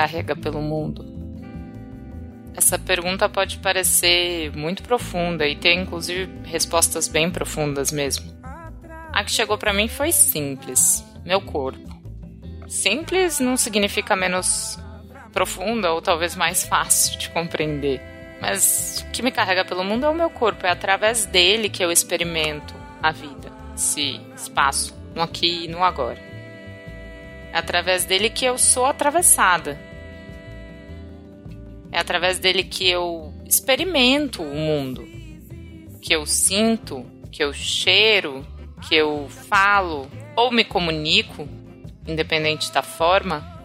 carrega pelo mundo? Essa pergunta pode parecer muito profunda e ter inclusive respostas bem profundas mesmo. A que chegou para mim foi simples: meu corpo. Simples não significa menos profunda ou talvez mais fácil de compreender. Mas o que me carrega pelo mundo é o meu corpo, é através dele que eu experimento a vida, esse espaço, no aqui e no agora. É através dele que eu sou atravessada. É através dele que eu experimento o mundo, que eu sinto, que eu cheiro, que eu falo ou me comunico, independente da forma.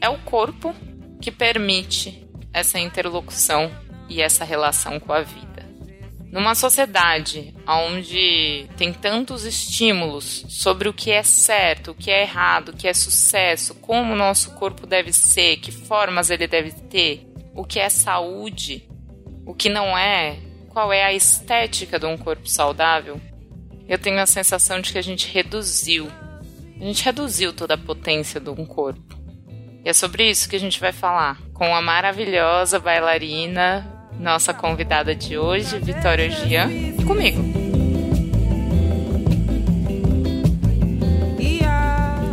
É o corpo que permite essa interlocução e essa relação com a vida. Numa sociedade onde tem tantos estímulos sobre o que é certo, o que é errado, o que é sucesso, como o nosso corpo deve ser, que formas ele deve ter, o que é saúde, o que não é, qual é a estética de um corpo saudável, eu tenho a sensação de que a gente reduziu. A gente reduziu toda a potência de um corpo. E é sobre isso que a gente vai falar com a maravilhosa bailarina nossa convidada de hoje, Vitória Gian, e comigo.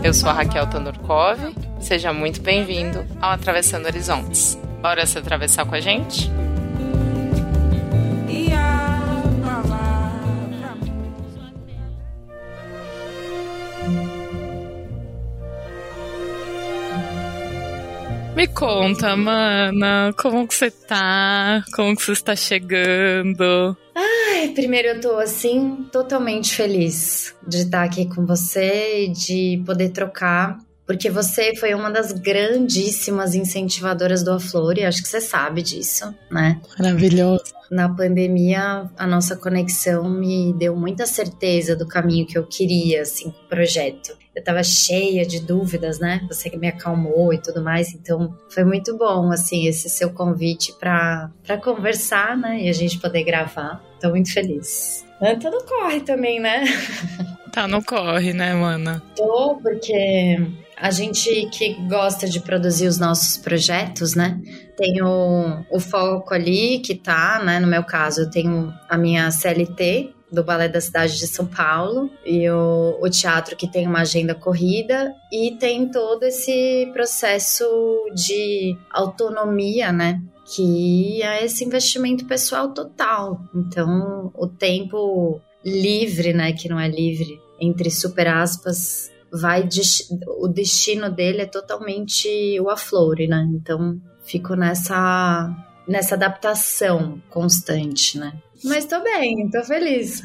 Eu sou a Raquel Tandorkov, seja muito bem-vindo ao Atravessando Horizontes. Bora se atravessar com a gente? Me conta, mana, como que você tá? Como que você está chegando? Ai, primeiro eu tô assim totalmente feliz de estar aqui com você e de poder trocar porque você foi uma das grandíssimas incentivadoras do Aflore, acho que você sabe disso, né? Maravilhoso. Na pandemia, a nossa conexão me deu muita certeza do caminho que eu queria, assim, com o projeto. Eu tava cheia de dúvidas, né? Você que me acalmou e tudo mais, então foi muito bom, assim, esse seu convite para conversar, né? E a gente poder gravar. Tô muito feliz. Anta não corre também, né? Tá no corre, né, mana? Tô, porque a gente que gosta de produzir os nossos projetos, né? Tem o, o foco ali que tá, né? No meu caso, eu tenho a minha CLT do Balé da Cidade de São Paulo e o, o teatro que tem uma agenda corrida e tem todo esse processo de autonomia, né? Que é esse investimento pessoal total. Então, o tempo livre, né? Que não é livre, entre super aspas, vai o destino dele é totalmente o aflore, né? Então fico nessa nessa adaptação constante, né? Mas tô bem, tô feliz.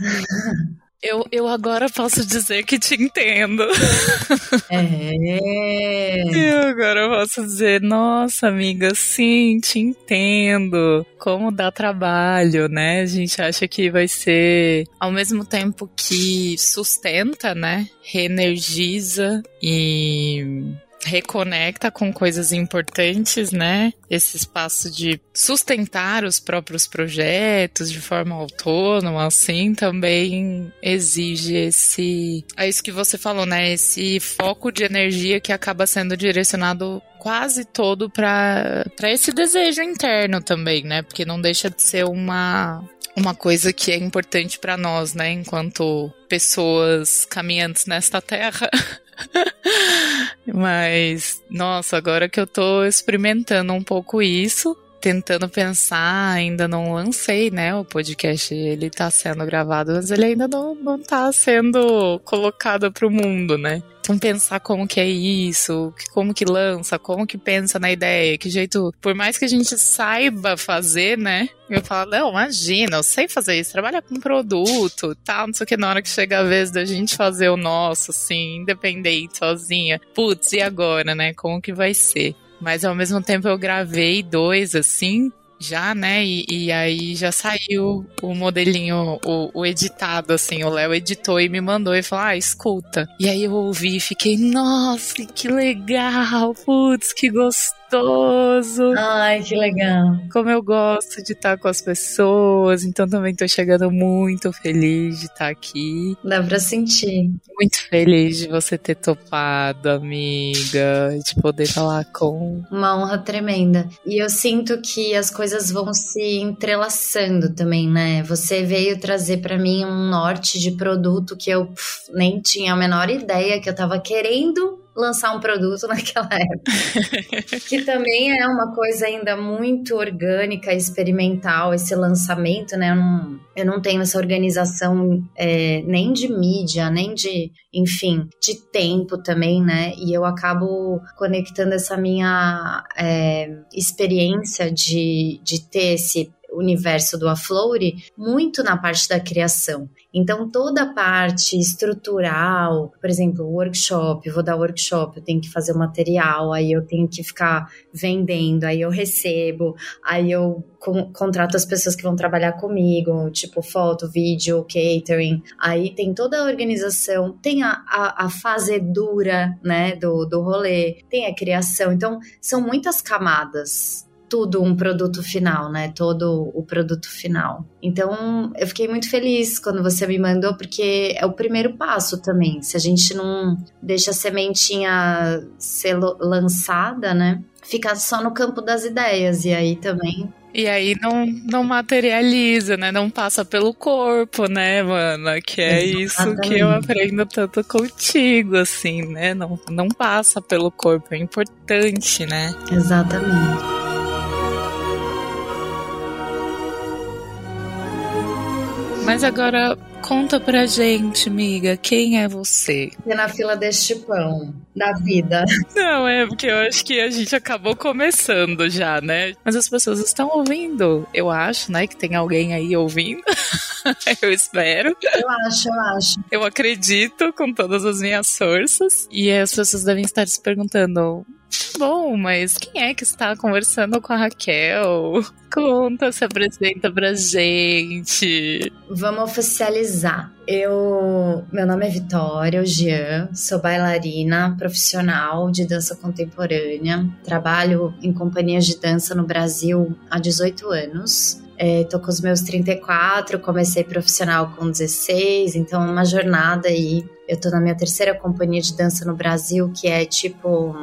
Eu, eu agora posso dizer que te entendo. É. Eu agora posso dizer, nossa amiga, sim, te entendo. Como dá trabalho, né? A gente acha que vai ser ao mesmo tempo que sustenta, né? Reenergiza e reconecta com coisas importantes, né? Esse espaço de sustentar os próprios projetos de forma autônoma, assim, também exige esse. É isso que você falou, né? Esse foco de energia que acaba sendo direcionado quase todo para esse desejo interno também, né? Porque não deixa de ser uma uma coisa que é importante para nós, né, enquanto pessoas caminhantes nesta terra. Mas, nossa, agora que eu tô experimentando um pouco isso, tentando pensar, ainda não lancei, né? O podcast, ele tá sendo gravado, mas ele ainda não, não tá sendo colocado pro mundo, né? Então pensar como que é isso, como que lança, como que pensa na ideia, que jeito, por mais que a gente saiba fazer, né? Eu falo, não, imagina, eu sei fazer isso, trabalhar com produto, tal, não sei o que, na hora que chega a vez da gente fazer o nosso, assim, independente, sozinha, putz, e agora, né? Como que vai ser? Mas ao mesmo tempo eu gravei dois assim, já, né? E, e, aí já saiu o modelinho, o, o editado, assim. O Léo editou e me mandou e falou: Ah, escuta. E aí eu ouvi e fiquei, nossa, que legal, putz, que gostoso gostoso. Ai, que legal. Como eu gosto de estar com as pessoas, então também tô chegando muito feliz de estar aqui. Dá pra sentir. Muito feliz de você ter topado, amiga, de poder falar com. Uma honra tremenda. E eu sinto que as coisas vão se entrelaçando também, né? Você veio trazer para mim um norte de produto que eu pff, nem tinha a menor ideia que eu tava querendo lançar um produto naquela época. que também é uma coisa ainda muito orgânica, experimental, esse lançamento, né? Eu não, eu não tenho essa organização é, nem de mídia, nem de, enfim, de tempo também, né? E eu acabo conectando essa minha é, experiência de, de ter esse universo do Aflore muito na parte da criação. Então, toda a parte estrutural, por exemplo, workshop, vou dar workshop, eu tenho que fazer o material, aí eu tenho que ficar vendendo, aí eu recebo, aí eu contrato as pessoas que vão trabalhar comigo, tipo foto, vídeo, catering. Aí tem toda a organização, tem a, a, a fase dura, né, do, do rolê, tem a criação. Então, são muitas camadas tudo um produto final, né? Todo o produto final. Então, eu fiquei muito feliz quando você me mandou, porque é o primeiro passo também. Se a gente não deixa a sementinha ser lançada, né? Fica só no campo das ideias. E aí também e aí não, não materializa, né? Não passa pelo corpo, né, mana? Que é Exatamente. isso que eu aprendo tanto contigo, assim, né? Não, não passa pelo corpo, é importante, né? Exatamente. Mas agora conta pra gente, amiga, quem é você? E na fila deste pão da vida. Não, é porque eu acho que a gente acabou começando já, né? Mas as pessoas estão ouvindo. Eu acho, né, que tem alguém aí ouvindo. eu espero. Eu acho, eu acho. Eu acredito com todas as minhas forças. E as pessoas devem estar se perguntando: Bom, mas quem é que está conversando com a Raquel? Conta, se apresenta pra gente. Vamos oficializar. Eu, meu nome é Vitória Jean, sou bailarina profissional de dança contemporânea. Trabalho em companhias de dança no Brasil há 18 anos. É, tô com os meus 34, comecei profissional com 16, então é uma jornada aí. Eu tô na minha terceira companhia de dança no Brasil, que é tipo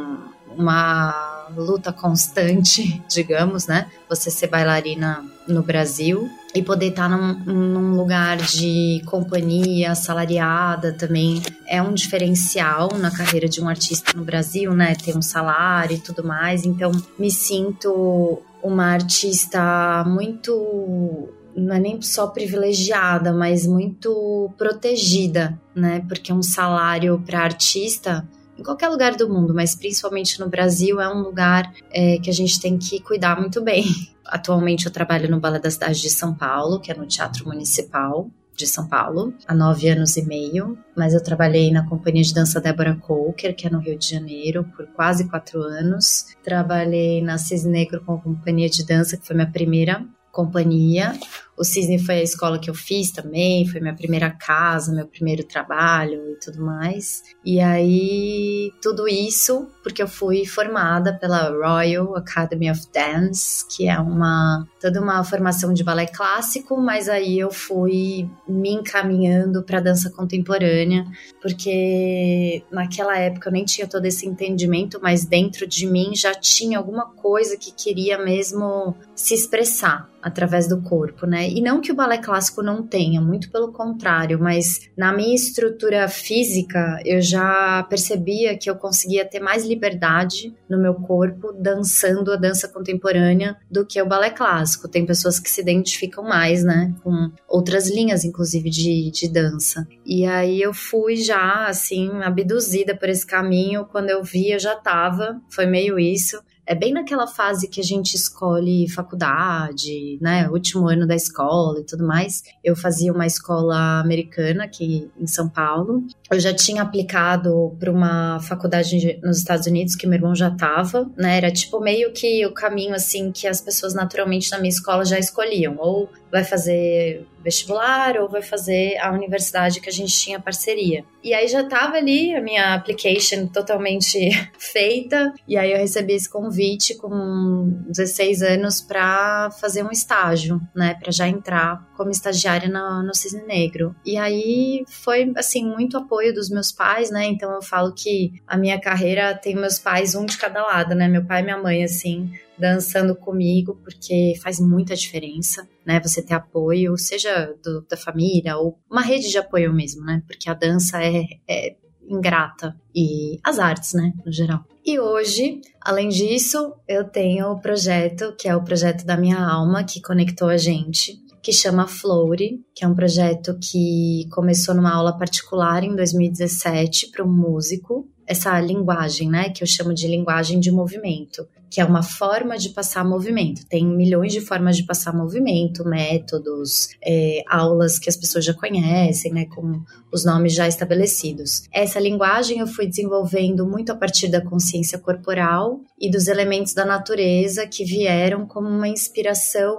uma luta constante, digamos, né? Você ser bailarina no Brasil e poder estar num, num, lugar de companhia assalariada também é um diferencial na carreira de um artista no Brasil, né? Ter um salário e tudo mais. Então, me sinto uma artista muito não é nem só privilegiada, mas muito protegida, né? Porque um salário para artista em qualquer lugar do mundo, mas principalmente no Brasil, é um lugar é, que a gente tem que cuidar muito bem. Atualmente eu trabalho no Balé da Cidade de São Paulo, que é no Teatro Municipal de São Paulo, há nove anos e meio, mas eu trabalhei na companhia de dança Débora Coker, que é no Rio de Janeiro, por quase quatro anos. Trabalhei na Cisne Negro com a companhia de dança, que foi minha primeira companhia. O Cisne foi a escola que eu fiz também, foi minha primeira casa, meu primeiro trabalho e tudo mais. E aí, tudo isso porque eu fui formada pela Royal Academy of Dance, que é uma toda uma formação de balé clássico, mas aí eu fui me encaminhando para dança contemporânea, porque naquela época eu nem tinha todo esse entendimento, mas dentro de mim já tinha alguma coisa que queria mesmo se expressar através do corpo, né? E não que o balé clássico não tenha, muito pelo contrário, mas na minha estrutura física eu já percebia que eu conseguia ter mais liberdade no meu corpo dançando a dança contemporânea do que o balé clássico. Tem pessoas que se identificam mais, né, com outras linhas, inclusive de, de dança. E aí eu fui já, assim, abduzida por esse caminho. Quando eu vi, eu já tava, foi meio isso é bem naquela fase que a gente escolhe faculdade, né, último ano da escola e tudo mais. Eu fazia uma escola americana aqui em São Paulo. Eu já tinha aplicado para uma faculdade nos Estados Unidos que meu irmão já estava, né? Era tipo meio que o caminho assim que as pessoas naturalmente na minha escola já escolhiam, ou vai fazer vestibular ou vai fazer a universidade que a gente tinha parceria. E aí já tava ali a minha application totalmente feita, e aí eu recebi esse convite com 16 anos para fazer um estágio, né, para já entrar como estagiária no, no Cisne Negro. E aí foi assim muito apoio dos meus pais, né? Então eu falo que a minha carreira tem meus pais um de cada lado, né? Meu pai e minha mãe assim dançando comigo, porque faz muita diferença, né? Você ter apoio, seja do, da família ou uma rede de apoio mesmo, né? Porque a dança é, é ingrata e as artes, né, no geral. E hoje, além disso, eu tenho o projeto, que é o projeto da minha alma, que conectou a gente, que chama Flory, que é um projeto que começou numa aula particular em 2017 para um músico. Essa linguagem, né, que eu chamo de linguagem de movimento, que é uma forma de passar movimento. Tem milhões de formas de passar movimento, métodos, é, aulas que as pessoas já conhecem, né, com os nomes já estabelecidos. Essa linguagem eu fui desenvolvendo muito a partir da consciência corporal e dos elementos da natureza que vieram como uma inspiração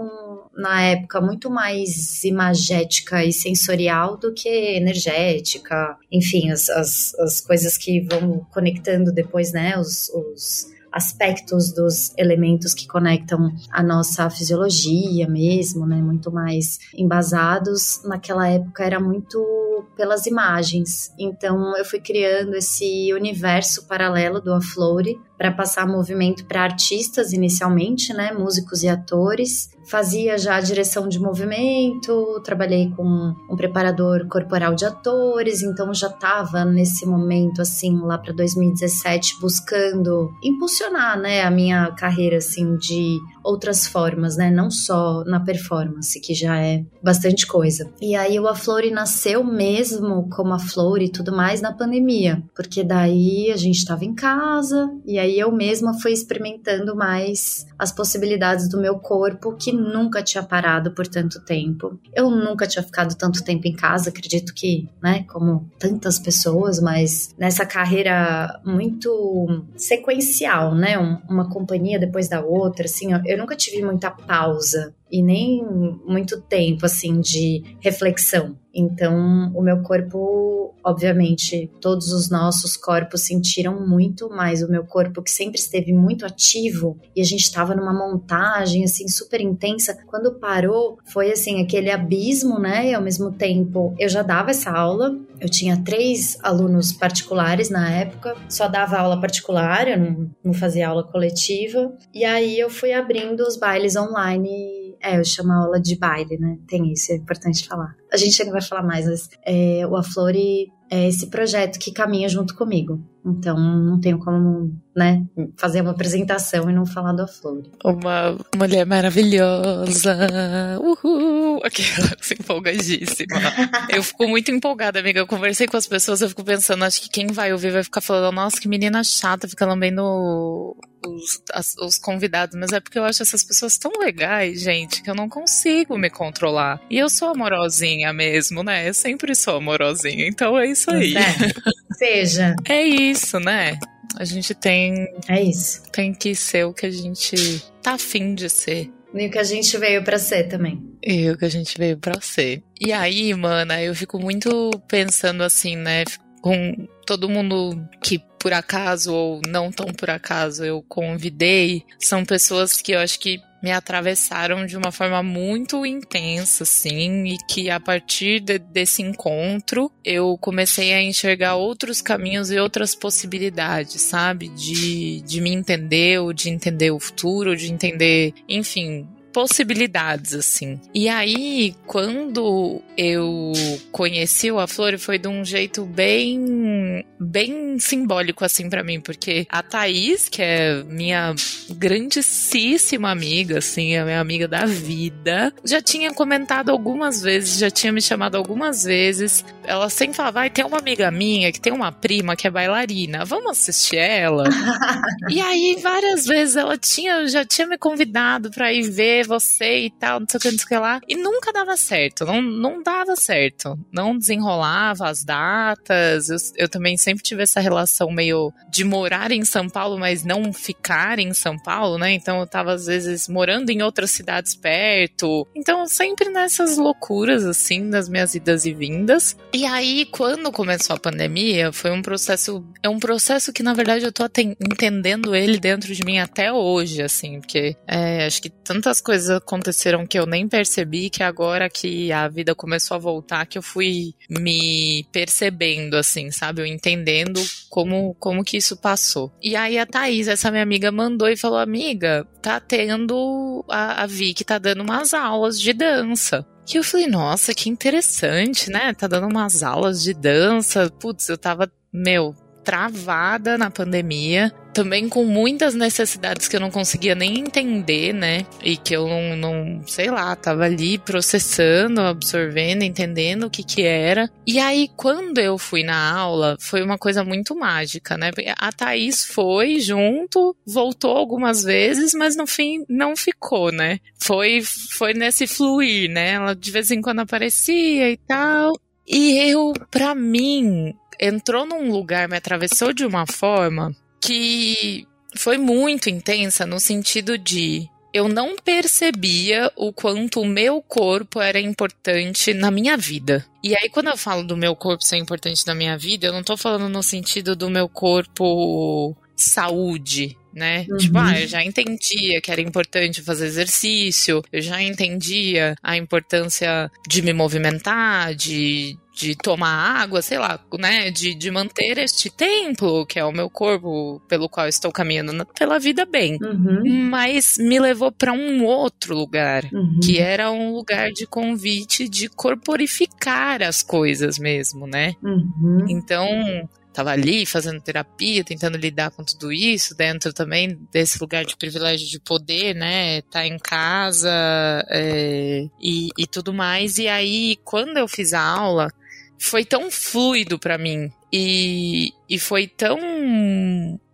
na época muito mais imagética e sensorial do que energética, enfim, as, as, as coisas que vão conectando depois, né, os, os aspectos dos elementos que conectam a nossa fisiologia mesmo, né? Muito mais embasados. Naquela época era muito pelas imagens. Então eu fui criando esse universo paralelo do Aflore para passar movimento para artistas inicialmente, né, músicos e atores. Fazia já a direção de movimento, trabalhei com um preparador corporal de atores, então já estava nesse momento assim lá para 2017 buscando impulsionar, né, a minha carreira assim de outras formas, né, não só na performance, que já é bastante coisa. E aí o Aflore nasceu mesmo como a Flore e tudo mais na pandemia, porque daí a gente estava em casa e aí eu mesma fui experimentando mais as possibilidades do meu corpo que nunca tinha parado por tanto tempo. Eu nunca tinha ficado tanto tempo em casa, acredito que, né, como tantas pessoas, mas nessa carreira muito sequencial, né, uma companhia depois da outra, assim, eu nunca tive muita pausa e nem muito tempo assim de reflexão. Então, o meu corpo, obviamente, todos os nossos corpos sentiram muito, mas o meu corpo que sempre esteve muito ativo e a gente estava numa montagem assim super intensa, quando parou, foi assim aquele abismo, né? E ao mesmo tempo, eu já dava essa aula, eu tinha três alunos particulares na época, só dava aula particular, eu não, não fazia aula coletiva. E aí eu fui abrindo os bailes online é, eu chamo a aula de baile, né? Tem isso, é importante falar. A gente ainda vai falar mais, mas é, o Aflore é esse projeto que caminha junto comigo. Então, não tenho como, né, fazer uma apresentação e não falar do Aflore. Uma mulher maravilhosa. Uhul! Aquela empolgadíssima. eu fico muito empolgada, amiga. Eu conversei com as pessoas, eu fico pensando, acho que quem vai ouvir vai ficar falando, nossa, que menina chata, fica lambendo os, as, os convidados, mas é porque eu acho essas pessoas tão legais, gente, que eu não consigo me controlar. E eu sou amorosinha mesmo, né? Eu sempre sou amorosinha, então é isso aí. É. Seja. É isso, né? A gente tem. É isso. Tem que ser o que a gente tá afim de ser. E o que a gente veio para ser também. E o que a gente veio para ser. E aí, mana, eu fico muito pensando assim, né? Com todo mundo que por acaso ou não tão por acaso eu convidei, são pessoas que eu acho que me atravessaram de uma forma muito intensa, assim, e que a partir de, desse encontro eu comecei a enxergar outros caminhos e outras possibilidades, sabe? De, de me entender, ou de entender o futuro, de entender, enfim, possibilidades, assim. E aí, quando eu conheci o Aflore, foi de um jeito bem, bem simbólico, assim, para mim, porque a Thaís, que é minha grandíssima amiga, assim, a minha amiga da vida, já tinha comentado algumas vezes, já tinha me chamado algumas vezes. Ela sempre falava, vai, tem uma amiga minha que tem uma prima que é bailarina, vamos assistir ela? e aí, várias vezes ela tinha, já tinha me convidado para ir ver ser você e tal, não sei o que, não sei o que lá. E nunca dava certo, não, não dava certo. Não desenrolava as datas. Eu, eu também sempre tive essa relação meio de morar em São Paulo, mas não ficar em São Paulo, né? Então eu tava às vezes morando em outras cidades perto. Então sempre nessas loucuras assim das minhas idas e vindas. E aí quando começou a pandemia, foi um processo, é um processo que na verdade eu tô entendendo ele dentro de mim até hoje, assim, porque é, acho que tantas coisas aconteceram que eu nem percebi que agora que a vida começou a voltar que eu fui me percebendo, assim, sabe? Eu entendendo como, como que isso passou. E aí a Thaís, essa minha amiga, mandou e falou: Amiga, tá tendo. A, a Vicky tá dando umas aulas de dança. Que eu falei, nossa, que interessante, né? Tá dando umas aulas de dança. Putz, eu tava, meu, travada na pandemia, também com muitas necessidades que eu não conseguia nem entender, né? E que eu não, não, sei lá, tava ali processando, absorvendo, entendendo o que que era. E aí, quando eu fui na aula, foi uma coisa muito mágica, né? A Thaís foi junto, voltou algumas vezes, mas no fim não ficou, né? Foi, foi nesse fluir, né? Ela de vez em quando aparecia e tal. E eu, para mim, entrou num lugar, me atravessou de uma forma que foi muito intensa no sentido de eu não percebia o quanto o meu corpo era importante na minha vida. E aí, quando eu falo do meu corpo ser importante na minha vida, eu não tô falando no sentido do meu corpo saúde, né? Uhum. Tipo, ah, eu já entendia que era importante fazer exercício, eu já entendia a importância de me movimentar, de, de tomar água, sei lá, né? De, de manter este templo, que é o meu corpo, pelo qual estou caminhando pela vida bem. Uhum. Mas me levou para um outro lugar, uhum. que era um lugar de convite de corporificar as coisas mesmo, né? Uhum. Então estava ali fazendo terapia, tentando lidar com tudo isso, dentro também desse lugar de privilégio de poder, né? Tá em casa é, e, e tudo mais. E aí, quando eu fiz a aula, foi tão fluido para mim e, e foi tão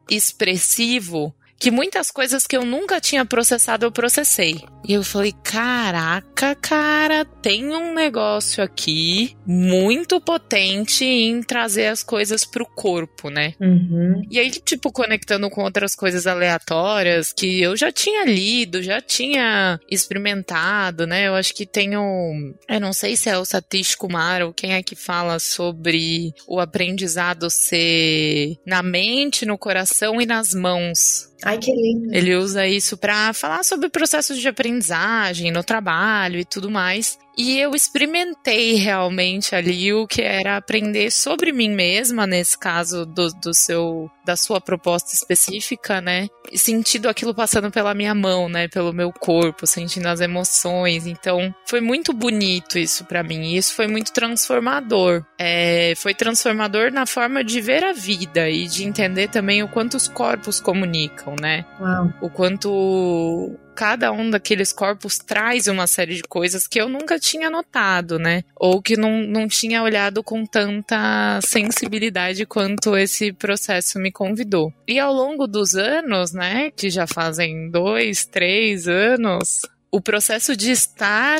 expressivo que muitas coisas que eu nunca tinha processado eu processei. E eu falei: caraca, cara, tem um negócio aqui muito potente em trazer as coisas pro corpo, né? Uhum. E aí, tipo, conectando com outras coisas aleatórias que eu já tinha lido, já tinha experimentado, né? Eu acho que tem um. Eu não sei se é o Satish Kumar ou quem é que fala sobre o aprendizado ser na mente, no coração e nas mãos. Ai, que lindo. Ele usa isso para falar sobre processos de aprendizagem no trabalho e tudo mais. E eu experimentei realmente ali o que era aprender sobre mim mesma, nesse caso do, do seu da sua proposta específica, né? Sentindo aquilo passando pela minha mão, né? Pelo meu corpo, sentindo as emoções. Então, foi muito bonito isso para mim. E isso foi muito transformador. É, foi transformador na forma de ver a vida e de entender também o quanto os corpos comunicam, né? Uau. O quanto cada um daqueles corpos traz uma série de coisas que eu nunca tinha notado, né? Ou que não, não tinha olhado com tanta sensibilidade quanto esse processo me convidou. E ao longo dos anos, né, que já fazem dois, três anos, o processo de estar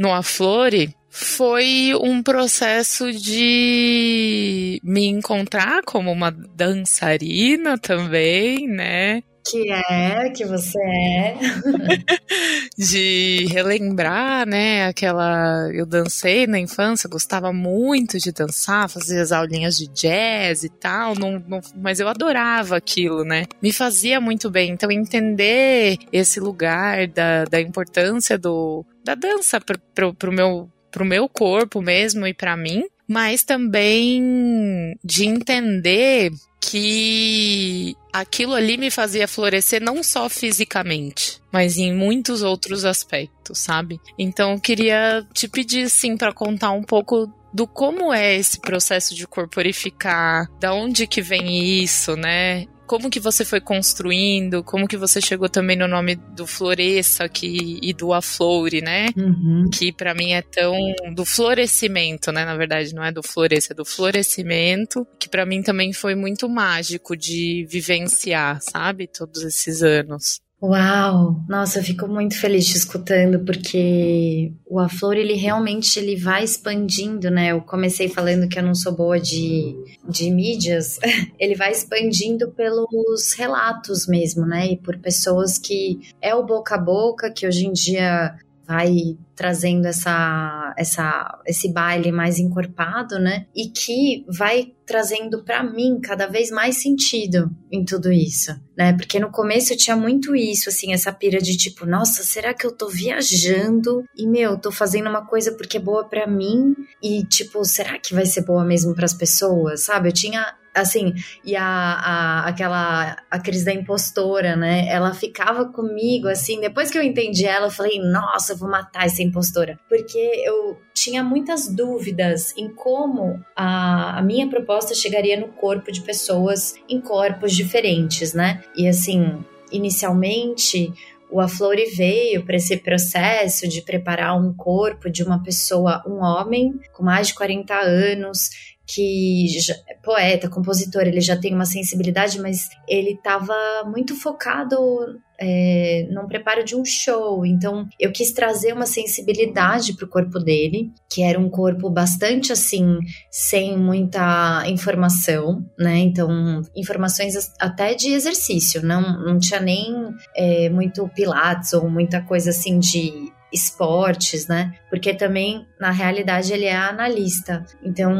no Aflore foi um processo de me encontrar como uma dançarina também, né? Que é, que você é. de relembrar, né, aquela. Eu dancei na infância, gostava muito de dançar, fazia as aulinhas de jazz e tal, não, não, mas eu adorava aquilo, né? Me fazia muito bem. Então, entender esse lugar da, da importância do, da dança pro, pro, pro meu pro meu corpo mesmo e para mim, mas também de entender que aquilo ali me fazia florescer não só fisicamente, mas em muitos outros aspectos, sabe? Então eu queria te pedir sim para contar um pouco do como é esse processo de corporificar, da onde que vem isso, né? Como que você foi construindo, como que você chegou também no nome do Floresça que, e do Aflore, né? Uhum. Que para mim é tão do florescimento, né? Na verdade, não é do floresça, é do florescimento, que para mim também foi muito mágico de vivenciar, sabe? Todos esses anos. Uau! Nossa, eu fico muito feliz te escutando, porque o A Flor, ele realmente ele vai expandindo, né? Eu comecei falando que eu não sou boa de, de mídias, ele vai expandindo pelos relatos mesmo, né? E por pessoas que é o boca a boca, que hoje em dia vai trazendo essa, essa, esse baile mais encorpado, né? E que vai trazendo para mim cada vez mais sentido em tudo isso, né? Porque no começo eu tinha muito isso, assim, essa pira de tipo, nossa, será que eu tô viajando e meu, tô fazendo uma coisa porque é boa para mim e tipo, será que vai ser boa mesmo para as pessoas, sabe? Eu tinha assim, e a, a, aquela a Cris da impostora, né? Ela ficava comigo, assim, depois que eu entendi ela, eu falei, nossa, eu vou matar essa impostora. Porque eu tinha muitas dúvidas em como a, a minha proposta chegaria no corpo de pessoas em corpos diferentes, né? E assim, inicialmente o Aflore veio para esse processo de preparar um corpo de uma pessoa, um homem com mais de 40 anos, que é poeta, compositor, ele já tem uma sensibilidade, mas ele estava muito focado é, num preparo de um show. Então, eu quis trazer uma sensibilidade para o corpo dele, que era um corpo bastante assim, sem muita informação, né? Então, informações até de exercício, não, não tinha nem é, muito pilates ou muita coisa assim de esportes, né? Porque também, na realidade, ele é analista. Então,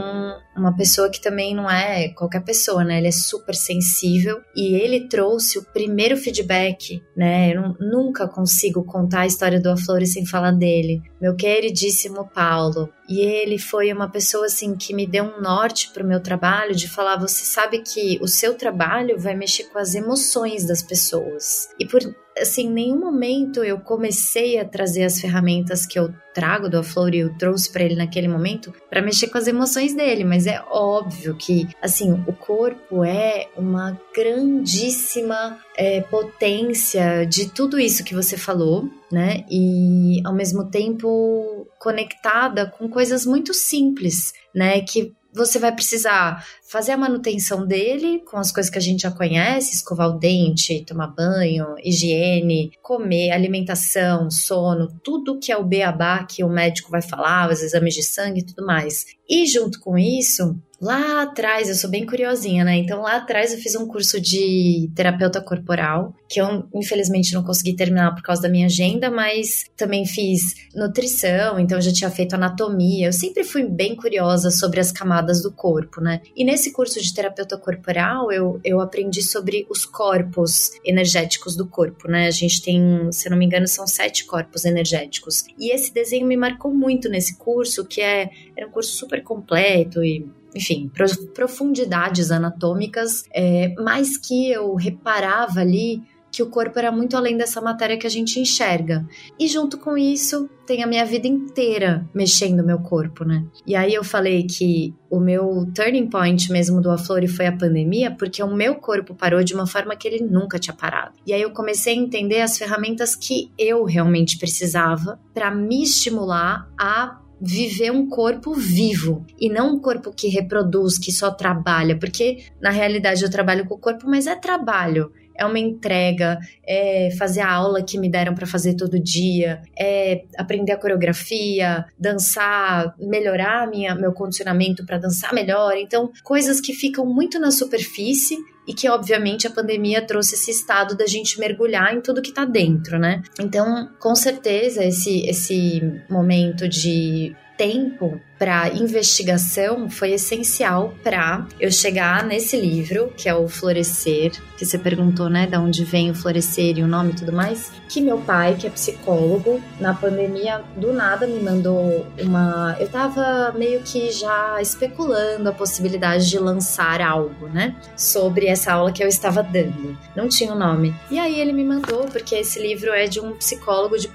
uma pessoa que também não é qualquer pessoa, né? Ele é super sensível e ele trouxe o primeiro feedback, né? Eu nunca consigo contar a história do Aflore sem falar dele. Meu queridíssimo Paulo. E ele foi uma pessoa assim que me deu um norte para o meu trabalho de falar: você sabe que o seu trabalho vai mexer com as emoções das pessoas. E por assim, em nenhum momento eu comecei a trazer as ferramentas que eu trago do Aflor e eu trouxe para ele naquele momento para mexer com as emoções dele, mas é óbvio que, assim, o corpo é uma grandíssima é, potência de tudo isso que você falou, né? E ao mesmo tempo conectada com coisas muito simples, né? Que você vai precisar fazer a manutenção dele com as coisas que a gente já conhece, escovar o dente, tomar banho, higiene, comer, alimentação, sono, tudo que é o beabá que o médico vai falar, os exames de sangue e tudo mais. E junto com isso, Lá atrás, eu sou bem curiosinha, né? Então lá atrás eu fiz um curso de terapeuta corporal, que eu infelizmente não consegui terminar por causa da minha agenda, mas também fiz nutrição, então eu já tinha feito anatomia. Eu sempre fui bem curiosa sobre as camadas do corpo, né? E nesse curso de terapeuta corporal, eu, eu aprendi sobre os corpos energéticos do corpo, né? A gente tem, se eu não me engano, são sete corpos energéticos. E esse desenho me marcou muito nesse curso, que é, era um curso super completo e enfim, profundidades anatômicas, é, mas que eu reparava ali que o corpo era muito além dessa matéria que a gente enxerga. E junto com isso, tem a minha vida inteira mexendo meu corpo, né? E aí eu falei que o meu turning point mesmo do Aflore foi a pandemia, porque o meu corpo parou de uma forma que ele nunca tinha parado. E aí eu comecei a entender as ferramentas que eu realmente precisava para me estimular a viver um corpo vivo e não um corpo que reproduz, que só trabalha, porque na realidade eu trabalho com o corpo, mas é trabalho. É uma entrega, é fazer a aula que me deram para fazer todo dia, é aprender a coreografia, dançar, melhorar minha, meu condicionamento para dançar melhor. Então, coisas que ficam muito na superfície e que obviamente a pandemia trouxe esse estado da gente mergulhar em tudo que está dentro, né? Então, com certeza esse esse momento de tempo para investigação foi essencial para eu chegar nesse livro, que é o Florescer, que você perguntou, né, de onde vem o florescer e o nome e tudo mais, que meu pai, que é psicólogo, na pandemia do nada me mandou uma, eu tava meio que já especulando a possibilidade de lançar algo, né, sobre essa aula que eu estava dando. Não tinha o um nome. E aí ele me mandou porque esse livro é de um psicólogo de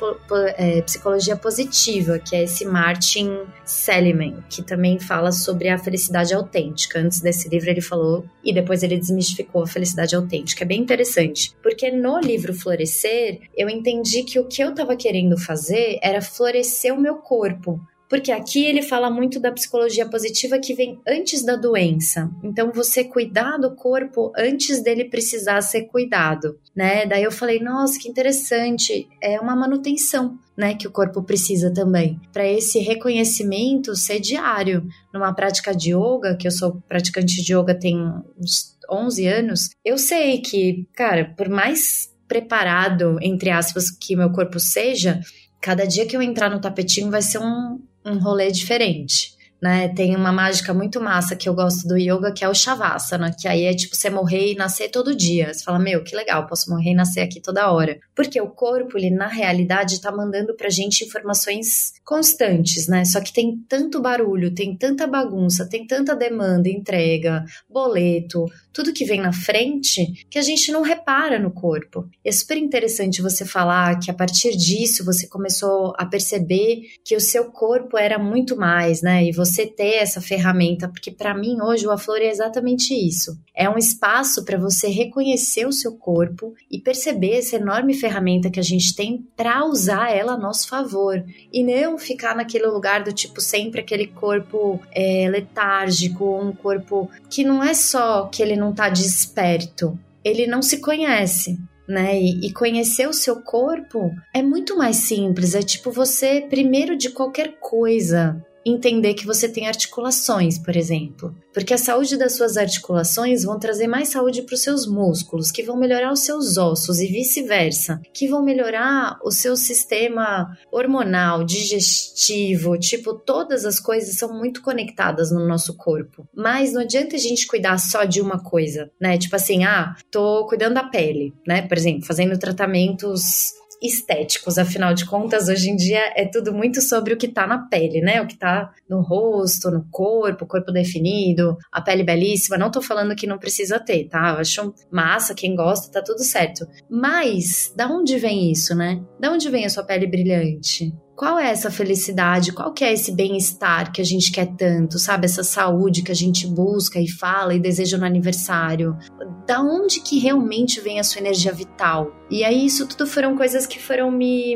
é, psicologia positiva, que é esse Martin Seligman que também fala sobre a felicidade autêntica. Antes desse livro ele falou e depois ele desmistificou a felicidade autêntica. É bem interessante, porque no livro Florescer, eu entendi que o que eu estava querendo fazer era florescer o meu corpo, Porque aqui ele fala muito da psicologia positiva que vem antes da doença. Então, você cuidar do corpo antes dele precisar ser cuidado, né? Daí eu falei, nossa, que interessante. É uma manutenção. Né, que o corpo precisa também, para esse reconhecimento ser diário. Numa prática de yoga, que eu sou praticante de yoga tem uns 11 anos, eu sei que, cara, por mais preparado, entre aspas, que meu corpo seja, cada dia que eu entrar no tapetinho vai ser um, um rolê diferente né? Tem uma mágica muito massa que eu gosto do yoga, que é o Shavasana, que aí é tipo você morrer e nascer todo dia. Você fala, meu, que legal, posso morrer e nascer aqui toda hora. Porque o corpo, ele na realidade tá mandando pra gente informações constantes, né? Só que tem tanto barulho, tem tanta bagunça, tem tanta demanda, entrega, boleto, tudo que vem na frente que a gente não repara no corpo. É super interessante você falar que a partir disso você começou a perceber que o seu corpo era muito mais, né? E você você ter essa ferramenta, porque para mim hoje o Aflor é exatamente isso. É um espaço para você reconhecer o seu corpo e perceber essa enorme ferramenta que a gente tem para usar ela a nosso favor e não ficar naquele lugar do tipo sempre aquele corpo é, letárgico, um corpo que não é só que ele não tá desperto, ele não se conhece né? E, e, conhecer o seu corpo é muito mais simples. É tipo você, primeiro de qualquer coisa, entender que você tem articulações, por exemplo. Porque a saúde das suas articulações vão trazer mais saúde para os seus músculos, que vão melhorar os seus ossos e vice-versa, que vão melhorar o seu sistema hormonal, digestivo, tipo, todas as coisas são muito conectadas no nosso corpo. Mas não adianta a gente cuidar só de uma coisa, né? Tipo assim, ah, tô cuidando da pele, né? Por exemplo, fazendo tratamentos estéticos, afinal de contas, hoje em dia é tudo muito sobre o que tá na pele, né? O que tá no rosto, no corpo, corpo definido, a pele belíssima. Não tô falando que não precisa ter, tá? Eu acho massa, quem gosta, tá tudo certo. Mas, da onde vem isso, né? Da onde vem a sua pele brilhante? Qual é essa felicidade? Qual que é esse bem-estar que a gente quer tanto, sabe? Essa saúde que a gente busca e fala e deseja no aniversário. Da onde que realmente vem a sua energia vital? E aí isso tudo foram coisas que foram me,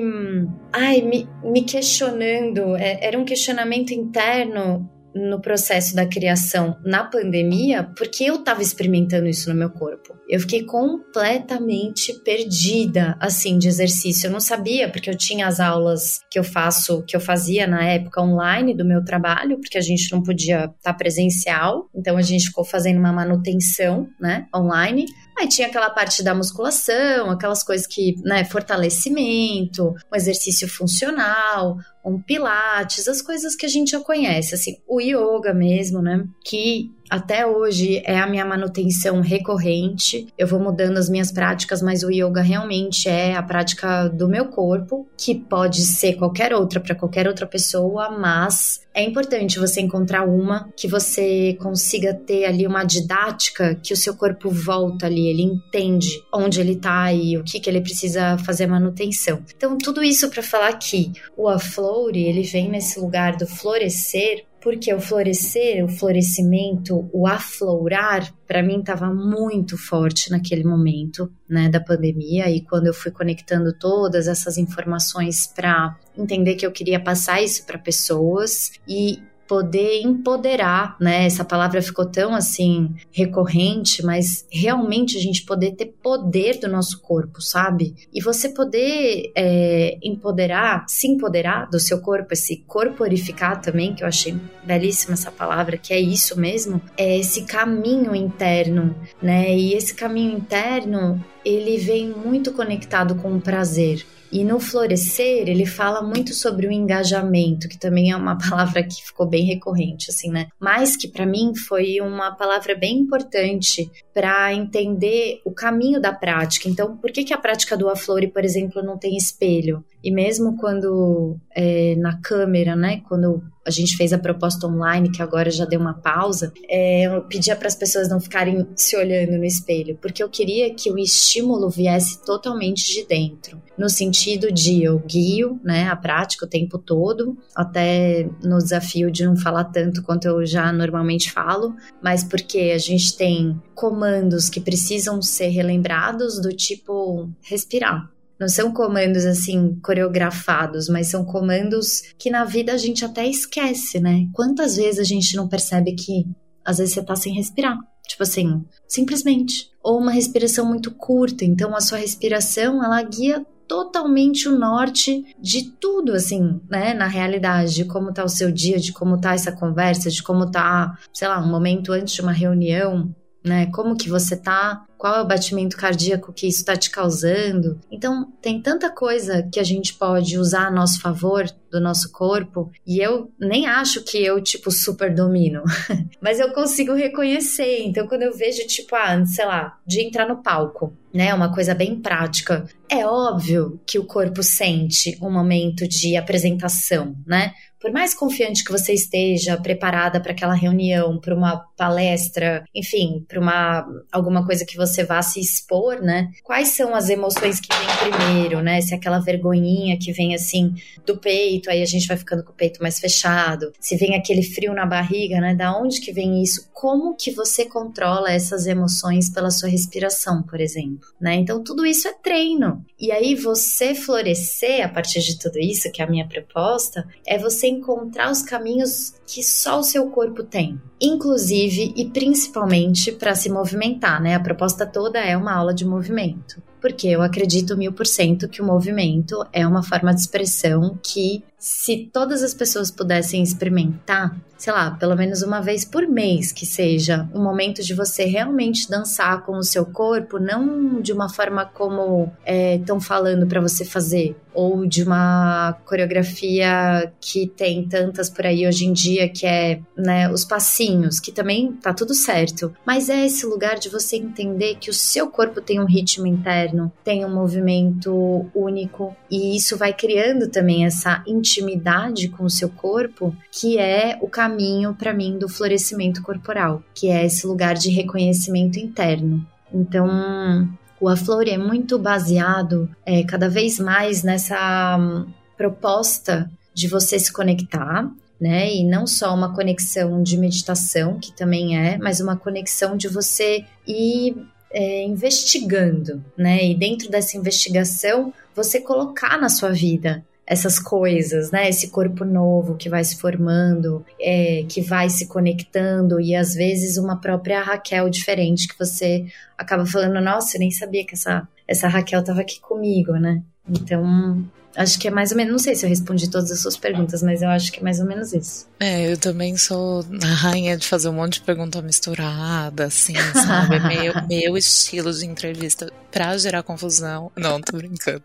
ai, me, me questionando. É, era um questionamento interno no processo da criação na pandemia, porque eu estava experimentando isso no meu corpo. Eu fiquei completamente perdida, assim, de exercício. Eu não sabia, porque eu tinha as aulas que eu faço, que eu fazia na época online do meu trabalho, porque a gente não podia estar tá presencial, então a gente ficou fazendo uma manutenção, né, online. Aí tinha aquela parte da musculação, aquelas coisas que, né, fortalecimento, um exercício funcional, um pilates, as coisas que a gente já conhece, assim, o yoga mesmo, né, que até hoje é a minha manutenção recorrente. Eu vou mudando as minhas práticas, mas o yoga realmente é a prática do meu corpo, que pode ser qualquer outra para qualquer outra pessoa, mas é importante você encontrar uma que você consiga ter ali uma didática que o seu corpo volta ali, ele entende onde ele tá e o que que ele precisa fazer manutenção. Então, tudo isso para falar que o aflore, ele vem nesse lugar do florescer porque o florescer, o florescimento, o aflorar, para mim estava muito forte naquele momento, né, da pandemia. E quando eu fui conectando todas essas informações para entender que eu queria passar isso para pessoas. E poder empoderar, né? Essa palavra ficou tão assim recorrente, mas realmente a gente poder ter poder do nosso corpo, sabe? E você poder é, empoderar, se empoderar do seu corpo, esse corporificar também, que eu achei belíssima essa palavra, que é isso mesmo, é esse caminho interno, né? E esse caminho interno ele vem muito conectado com o prazer. E no florescer, ele fala muito sobre o engajamento, que também é uma palavra que ficou bem recorrente, assim, né? Mas que para mim foi uma palavra bem importante para entender o caminho da prática. Então, por que, que a prática do Aflore, por exemplo, não tem espelho? E mesmo quando é, na câmera, né? Quando a gente fez a proposta online, que agora já deu uma pausa, é, eu pedia para as pessoas não ficarem se olhando no espelho, porque eu queria que o estímulo viesse totalmente de dentro, no sentido de eu guio, né, a prática o tempo todo, até no desafio de não falar tanto quanto eu já normalmente falo, mas porque a gente tem comandos que precisam ser relembrados do tipo respirar Não são comandos assim coreografados, mas são comandos que na vida a gente até esquece, né? Quantas vezes a gente não percebe que às vezes você tá sem respirar? Tipo assim, simplesmente. Ou uma respiração muito curta, então a sua respiração ela guia totalmente o norte de tudo, assim, né? Na realidade, de como tá o seu dia, de como tá essa conversa, de como tá, sei lá, um momento antes de uma reunião, né? Como que você tá? Qual é o batimento cardíaco que isso está te causando? Então, tem tanta coisa que a gente pode usar a nosso favor do nosso corpo, e eu nem acho que eu, tipo, super domino, mas eu consigo reconhecer. Então, quando eu vejo, tipo, ah, sei lá, de entrar no palco, né? Uma coisa bem prática. É óbvio que o corpo sente um momento de apresentação, né? Por mais confiante que você esteja, preparada para aquela reunião, para uma palestra, enfim, para uma alguma coisa que você vá se expor, né? Quais são as emoções que vêm primeiro, né? Se é aquela vergonhinha que vem assim do peito, aí a gente vai ficando com o peito mais fechado. Se vem aquele frio na barriga, né? Da onde que vem isso? Como que você controla essas emoções pela sua respiração, por exemplo, né? Então tudo isso é treino. E aí você florescer a partir de tudo isso, que é a minha proposta, é você encontrar os caminhos que só o seu corpo tem, inclusive e principalmente para se movimentar, né? A proposta toda é uma aula de movimento, porque eu acredito mil por cento que o movimento é uma forma de expressão que, se todas as pessoas pudessem experimentar, sei lá, pelo menos uma vez por mês que seja, um momento de você realmente dançar com o seu corpo, não de uma forma como estão é, falando para você fazer, ou de uma coreografia que tem tantas por aí hoje em dia, que é né, os passinhos, que também tá tudo certo, mas é esse lugar de você entender que o seu corpo tem um ritmo interno, tem um movimento único, e isso vai criando também essa intimidade com o seu corpo, que é o caminho caminho para mim do florescimento corporal, que é esse lugar de reconhecimento interno. Então, o Aflore é muito baseado é, cada vez mais nessa um, proposta de você se conectar, né? E não só uma conexão de meditação, que também é, mas uma conexão de você ir é, investigando, né? E dentro dessa investigação, você colocar na sua vida essas coisas, né? Esse corpo novo que vai se formando, é, que vai se conectando e às vezes uma própria Raquel diferente que você acaba falando, nossa, eu nem sabia que essa, essa Raquel estava aqui comigo, né? Então, Acho que é mais ou menos. Não sei se eu respondi todas as suas perguntas, mas eu acho que é mais ou menos isso. É, eu também sou a rainha de fazer um monte de pergunta misturada, assim, sabe? É meu, meu estilo de entrevista pra gerar confusão. Não, tô brincando.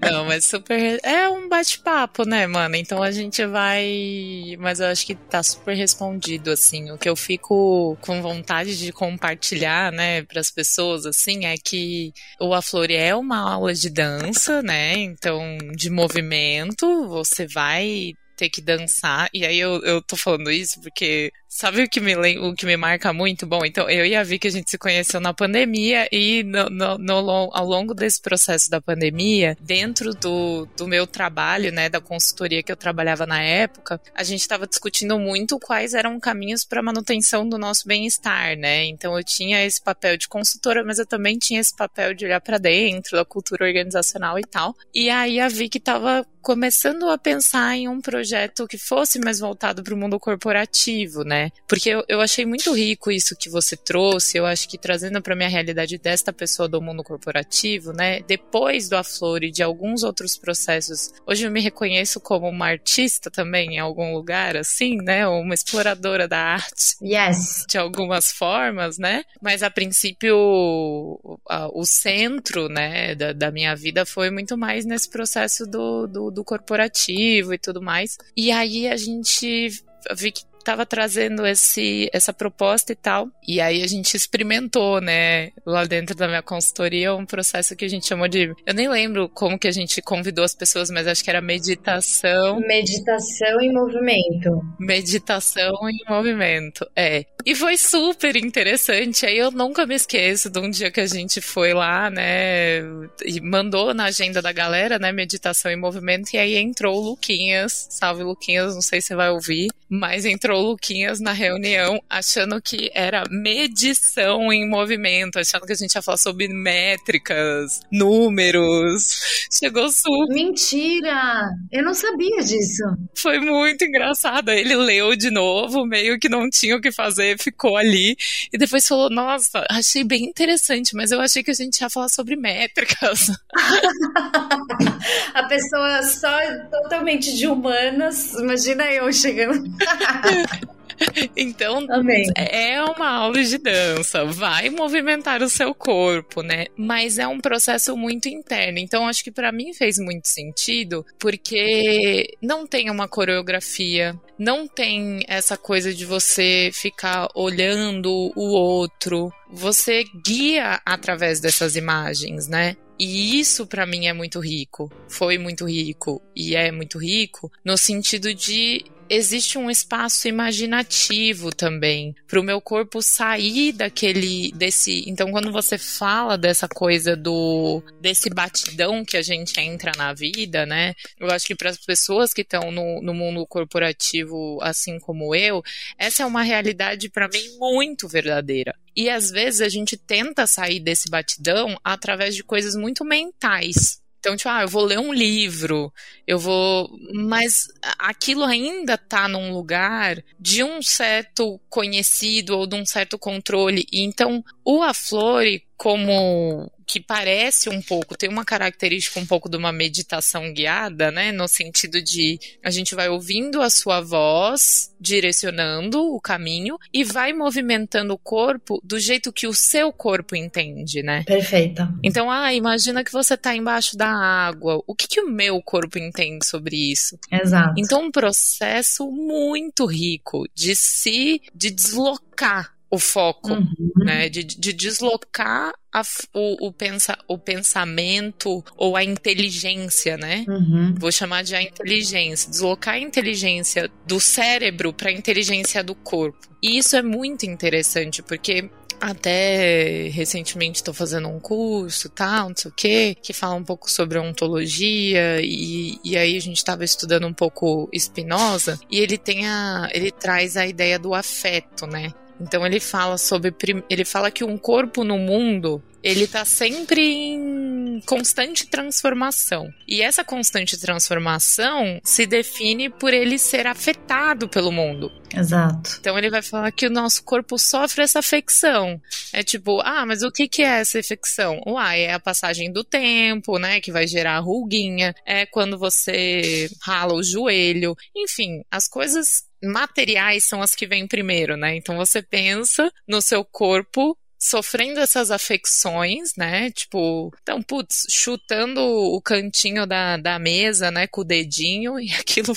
Não, mas super. É um bate-papo, né, mano? Então a gente vai. Mas eu acho que tá super respondido, assim. O que eu fico com vontade de compartilhar, né, pras pessoas, assim, é que o Aflore é uma aula de dança, né? Então de movimento, você vai ter que dançar. E aí eu, eu tô falando isso porque Sabe o que me o que me marca muito? Bom, então eu e a Vicky a gente se conheceu na pandemia e no, no, no, ao longo desse processo da pandemia, dentro do, do meu trabalho, né, da consultoria que eu trabalhava na época, a gente estava discutindo muito quais eram caminhos para manutenção do nosso bem-estar, né? Então eu tinha esse papel de consultora, mas eu também tinha esse papel de olhar para dentro da cultura organizacional e tal. E aí a Vicky estava começando a pensar em um projeto que fosse mais voltado para o mundo corporativo, né? Porque eu, eu achei muito rico isso que você trouxe, eu acho que trazendo para minha realidade desta pessoa do mundo corporativo, né? Depois do Aflor e de alguns outros processos, hoje eu me reconheço como uma artista também em algum lugar, assim, né? Ou uma exploradora da arte. Yes. De algumas formas, né? Mas a princípio, o, o centro, né, da, da, minha vida foi muito mais nesse processo do, do, do corporativo e tudo mais. E aí a gente vi que estava trazendo esse, essa proposta e tal. E aí a gente experimentou, né, lá dentro da minha consultoria, um processo que a gente chamou de. Eu nem lembro como que a gente convidou as pessoas, mas acho que era meditação. Meditação em movimento. Meditação em movimento, é. E foi super interessante. Aí eu nunca me esqueço de um dia que a gente foi lá, né? E mandou na agenda da galera, né? Meditação em movimento. E aí entrou o Luquinhas. Salve, Luquinhas. Não sei se você vai ouvir. Mas entrou o Luquinhas na reunião achando que era medição em movimento. Achando que a gente ia falar sobre métricas, números. Chegou super. Mentira! Eu não sabia disso. Foi muito engraçado. Ele leu de novo, meio que não tinha o que fazer ficou ali e depois falou: Nossa, achei bem interessante, mas eu achei que a gente ia falar sobre métricas. a pessoa só totalmente de humanas, imagina eu chegando. Então, Amém. é uma aula de dança, vai movimentar o seu corpo, né? Mas é um processo muito interno. Então, acho que para mim fez muito sentido, porque não tem uma coreografia, não tem essa coisa de você ficar olhando o outro. Você guia através dessas imagens, né? E isso para mim é muito rico. Foi muito rico e é muito rico no sentido de existe um espaço imaginativo também para o meu corpo sair daquele desse então quando você fala dessa coisa do desse batidão que a gente entra na vida né eu acho que para as pessoas que estão no, no mundo corporativo assim como eu essa é uma realidade para mim muito verdadeira. E às vezes a gente tenta sair desse batidão através de coisas muito mentais então, tipo, ah, eu vou ler um livro, eu vou. Mas aquilo ainda tá num lugar de um certo conhecido ou de um certo controle. Então, o Aflore, como que parece um pouco, tem uma característica um pouco de uma meditação guiada, né? No sentido de a gente vai ouvindo a sua voz, direcionando o caminho e vai movimentando o corpo do jeito que o seu corpo entende, né? Perfeita. Então, ah, imagina que você tá embaixo da água. O que, que o meu corpo entende sobre isso? Exato. Então, um processo muito rico de se, de deslocar o foco, uhum. né? De, de deslocar a, o, o, pensa, o pensamento ou a inteligência, né? Uhum. Vou chamar de a inteligência. Deslocar a inteligência do cérebro para a inteligência do corpo. E isso é muito interessante, porque até recentemente estou fazendo um curso, tal, não sei o que, que fala um pouco sobre ontologia e, e aí a gente estava estudando um pouco Spinoza e ele tem a, ele traz a ideia do afeto, né? Então ele fala sobre ele fala que um corpo no mundo ele está sempre em constante transformação. E essa constante transformação se define por ele ser afetado pelo mundo. Exato. Então ele vai falar que o nosso corpo sofre essa afecção. É tipo, ah, mas o que, que é essa afecção? Uai, é a passagem do tempo, né? Que vai gerar ruguinha. É quando você rala o joelho. Enfim, as coisas materiais são as que vêm primeiro, né? Então você pensa no seu corpo sofrendo essas afecções, né? Tipo, então, putz, chutando o cantinho da, da mesa, né, com o dedinho, e aquilo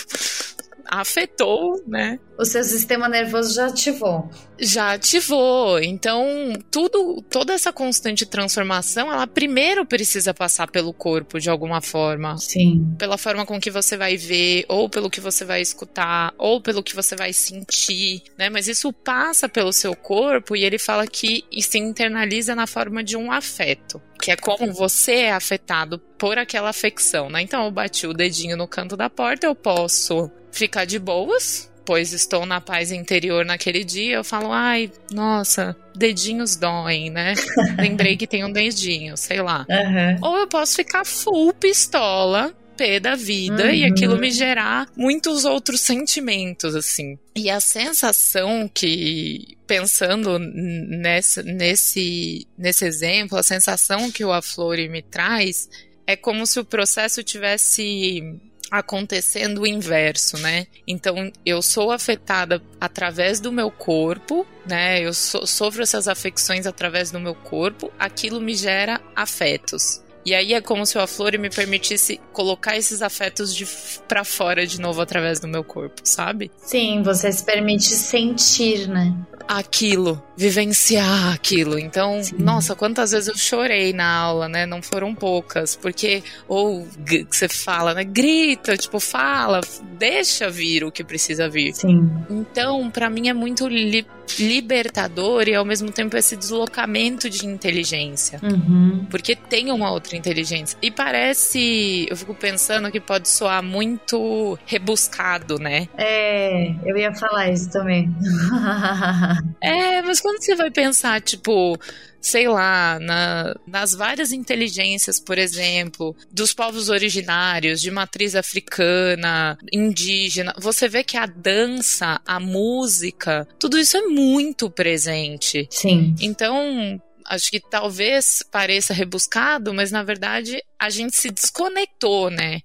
afetou, né? O seu sistema nervoso já ativou. Já ativou. Então, tudo, toda essa constante transformação, ela primeiro precisa passar pelo corpo de alguma forma. Sim. Pela forma com que você vai ver, ou pelo que você vai escutar, ou pelo que você vai sentir, né? Mas isso passa pelo seu corpo e ele fala que se internaliza na forma de um afeto que é como você é afetado por aquela afecção, né? Então eu bati o dedinho no canto da porta, eu posso ficar de boas, pois estou na paz interior naquele dia, eu falo, ai, nossa, dedinhos doem, né? Lembrei que tem um dedinho, sei lá. Uhum. Ou eu posso ficar full pistola, pé da vida, uhum. e aquilo me gerar muitos outros sentimentos, assim. E a sensação que, pensando nesse, nesse, nesse exemplo, a sensação que o Aflore me traz é como se o processo tivesse acontecendo o inverso, né? Então eu sou afetada através do meu corpo, né? Eu so sofro essas afecções através do meu corpo, aquilo me gera afetos. E aí é como se a flor me permitisse colocar esses afetos de para fora de novo através do meu corpo, sabe? Sim, você se permite sentir, né? aquilo, vivenciar aquilo. Então, Sim. nossa, quantas vezes eu chorei na aula, né? Não foram poucas, porque ou você fala, né? Grita, tipo, fala, deixa vir o que precisa vir. Sim. Então, para mim é muito li libertador e ao mesmo tempo esse deslocamento de inteligência. Uhum. Porque tem uma outra inteligência. E parece, eu fico pensando que pode soar muito rebuscado, né? É, eu ia falar isso também. é, mas quando você vai pensar, tipo, sei lá, na, nas várias inteligências, por exemplo, dos povos originários, de matriz africana, indígena, você vê que a dança, a música, tudo isso é muito presente. Sim. Então, acho que talvez pareça rebuscado, mas na verdade a gente se desconectou, né?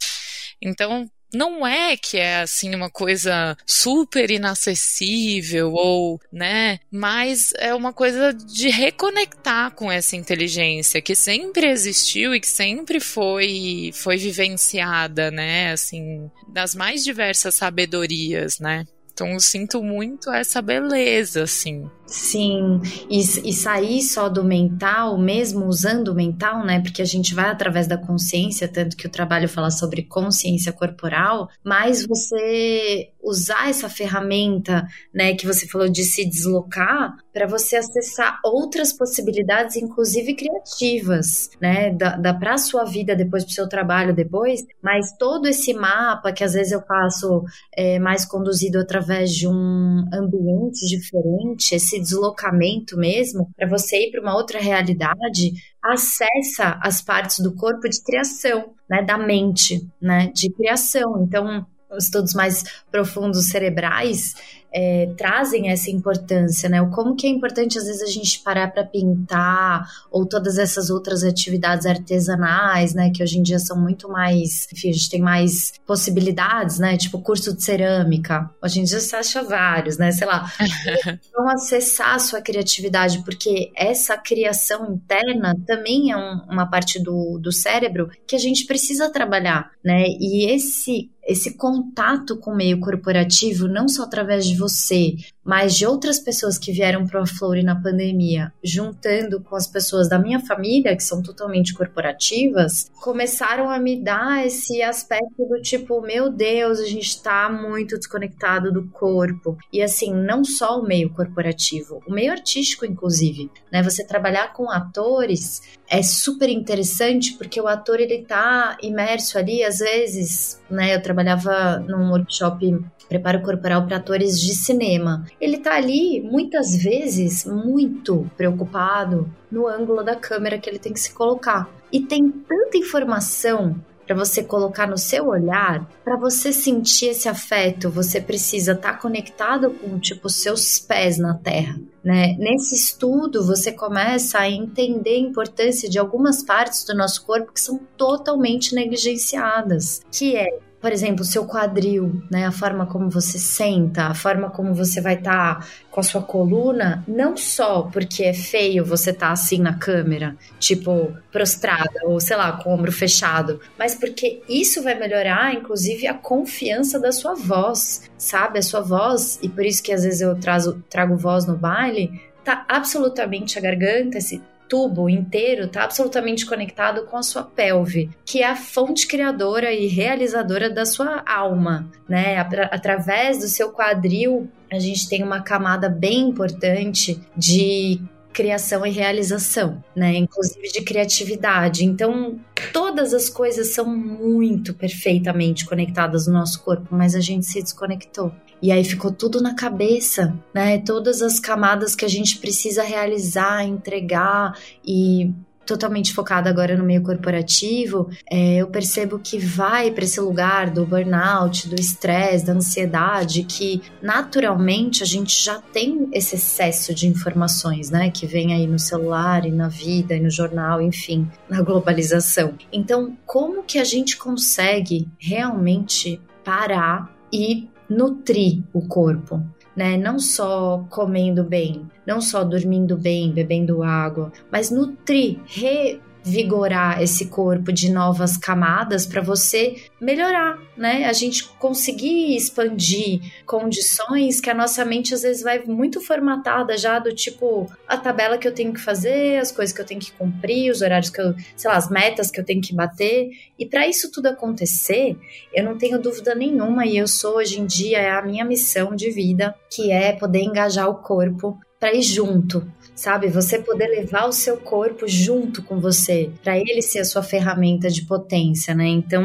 Então, não é que é assim uma coisa super inacessível ou, né, mas é uma coisa de reconectar com essa inteligência que sempre existiu e que sempre foi foi vivenciada, né, assim, das mais diversas sabedorias, né? Então eu sinto muito essa beleza, assim. Sim, e, e, sair só do mental, mesmo usando o mental, né? Porque a gente vai através da consciência, tanto que o trabalho fala sobre consciência corporal, mas você usar essa ferramenta, né, que você falou de se deslocar, para você acessar outras possibilidades, inclusive criativas, né? Da, da para a sua vida depois, para o seu trabalho depois, mas todo esse mapa que às vezes eu faço é, mais conduzido através de um ambiente diferente, esse esse deslocamento mesmo, para você ir para uma outra realidade, acessa as partes do corpo de criação, né, da mente, né, de criação. Então, estudos mais profundos cerebrais é, trazem essa importância, né? O como que é importante às vezes a gente parar para pintar ou todas essas outras atividades artesanais, né? Que hoje em dia são muito mais, enfim, a gente tem mais possibilidades, né? Tipo curso de cerâmica. Hoje em dia você acha vários, né? Sei lá. Então acessar a sua criatividade, porque essa criação interna também é um, uma parte do, do cérebro que a gente precisa trabalhar, né? E esse esse contato com o meio corporativo, não só através de você, mas de outras pessoas que vieram para a Flore na pandemia, juntando com as pessoas da minha família, que são totalmente corporativas, começaram a me dar esse aspecto do tipo, meu Deus, a gente está muito desconectado do corpo. E assim, não só o meio corporativo, o meio artístico, inclusive, né? Você trabalhar com atores é super interessante porque o ator ele tá imerso ali, às vezes, né? Eu trabalhava num workshop preparo corporal para atores de cinema. Ele tá ali muitas vezes muito preocupado no ângulo da câmera que ele tem que se colocar. E tem tanta informação para você colocar no seu olhar, para você sentir esse afeto, você precisa estar tá conectado com tipo seus pés na terra, né? Nesse estudo você começa a entender a importância de algumas partes do nosso corpo que são totalmente negligenciadas, que é por exemplo, o seu quadril, né, a forma como você senta, a forma como você vai estar tá com a sua coluna, não só porque é feio você estar tá assim na câmera, tipo prostrada ou sei lá, com o ombro fechado, mas porque isso vai melhorar, inclusive, a confiança da sua voz, sabe? A sua voz, e por isso que às vezes eu trazo, trago voz no baile, tá absolutamente a garganta, esse tubo inteiro está absolutamente conectado com a sua pelve, que é a fonte criadora e realizadora da sua alma, né? Através do seu quadril, a gente tem uma camada bem importante de criação e realização, né? Inclusive de criatividade. Então, todas as coisas são muito perfeitamente conectadas no nosso corpo, mas a gente se desconectou. E aí ficou tudo na cabeça, né? Todas as camadas que a gente precisa realizar, entregar e totalmente focada agora no meio corporativo, é, eu percebo que vai para esse lugar do burnout, do estresse, da ansiedade, que naturalmente a gente já tem esse excesso de informações, né? Que vem aí no celular e na vida e no jornal, enfim, na globalização. Então, como que a gente consegue realmente parar e nutrir o corpo, né? Não só comendo bem, não só dormindo bem, bebendo água, mas nutrir, re vigorar esse corpo de novas camadas para você melhorar, né? A gente conseguir expandir condições que a nossa mente às vezes vai muito formatada já do tipo a tabela que eu tenho que fazer, as coisas que eu tenho que cumprir, os horários que eu, sei lá, as metas que eu tenho que bater. E para isso tudo acontecer, eu não tenho dúvida nenhuma e eu sou hoje em dia é a minha missão de vida, que é poder engajar o corpo para ir junto, sabe? Você poder levar o seu corpo junto com você, para ele ser a sua ferramenta de potência, né? Então,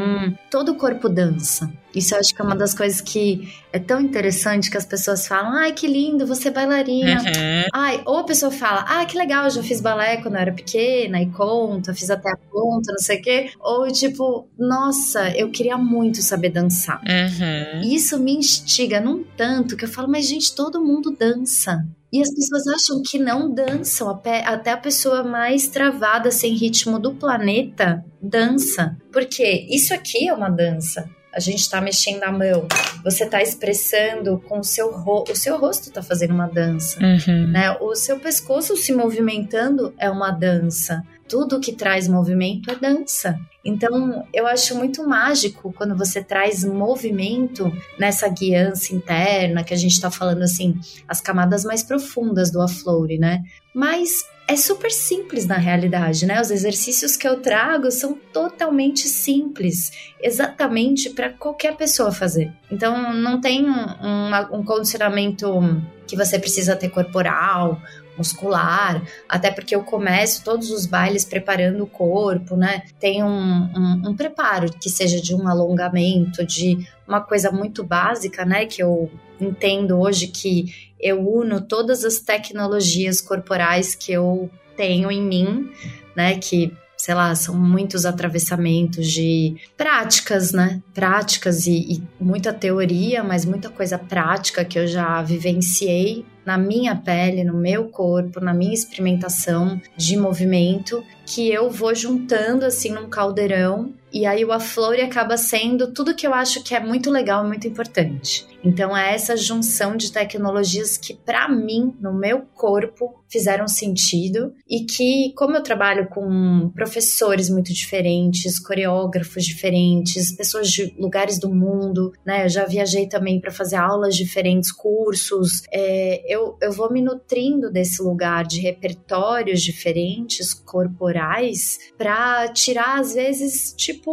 todo o corpo dança. Isso eu acho que é uma das coisas que é tão interessante que as pessoas falam: ai, que lindo, você é bailarina. Uhum. Ai, ou a pessoa fala: ah, que legal, eu já fiz balé quando eu era pequena e conta, fiz até a ponta, não sei o quê. Ou tipo, nossa, eu queria muito saber dançar. Uhum. Isso me instiga num tanto que eu falo: mas gente, todo mundo dança. E as pessoas acham que não dançam, até a pessoa mais travada, sem ritmo do planeta, dança. Porque isso aqui é uma dança a gente está mexendo a mão, você está expressando com o seu rosto, o seu rosto está fazendo uma dança, uhum. né? O seu pescoço se movimentando é uma dança. Tudo que traz movimento é dança. Então, eu acho muito mágico quando você traz movimento nessa guiança interna, que a gente está falando assim, as camadas mais profundas do Aflore, né? Mas é super simples na realidade, né? Os exercícios que eu trago são totalmente simples, exatamente para qualquer pessoa fazer. Então, não tem um, um condicionamento que você precisa ter corporal, muscular, até porque eu começo todos os bailes preparando o corpo, né? Tem um, um, um preparo que seja de um alongamento, de uma coisa muito básica, né? Que eu entendo hoje que eu uno todas as tecnologias corporais que eu tenho em mim, né? Que sei lá, são muitos atravessamentos de práticas, né? Práticas e, e, muita teoria, mas muita coisa prática que eu já vivenciei na minha pele, no meu corpo, na minha experimentação de movimento, que eu vou juntando assim num caldeirão e aí o Aflore acaba sendo tudo que eu acho que é muito legal e muito importante. Então é essa junção de tecnologias que para mim, no meu corpo, fizeram sentido e que como eu trabalho com professores muito diferentes, coreógrafos diferentes, pessoas de lugares do mundo, né? Eu já viajei também para fazer aulas diferentes, cursos. É, eu, eu vou me nutrindo desse lugar de repertórios diferentes, corporais, para tirar às vezes tipo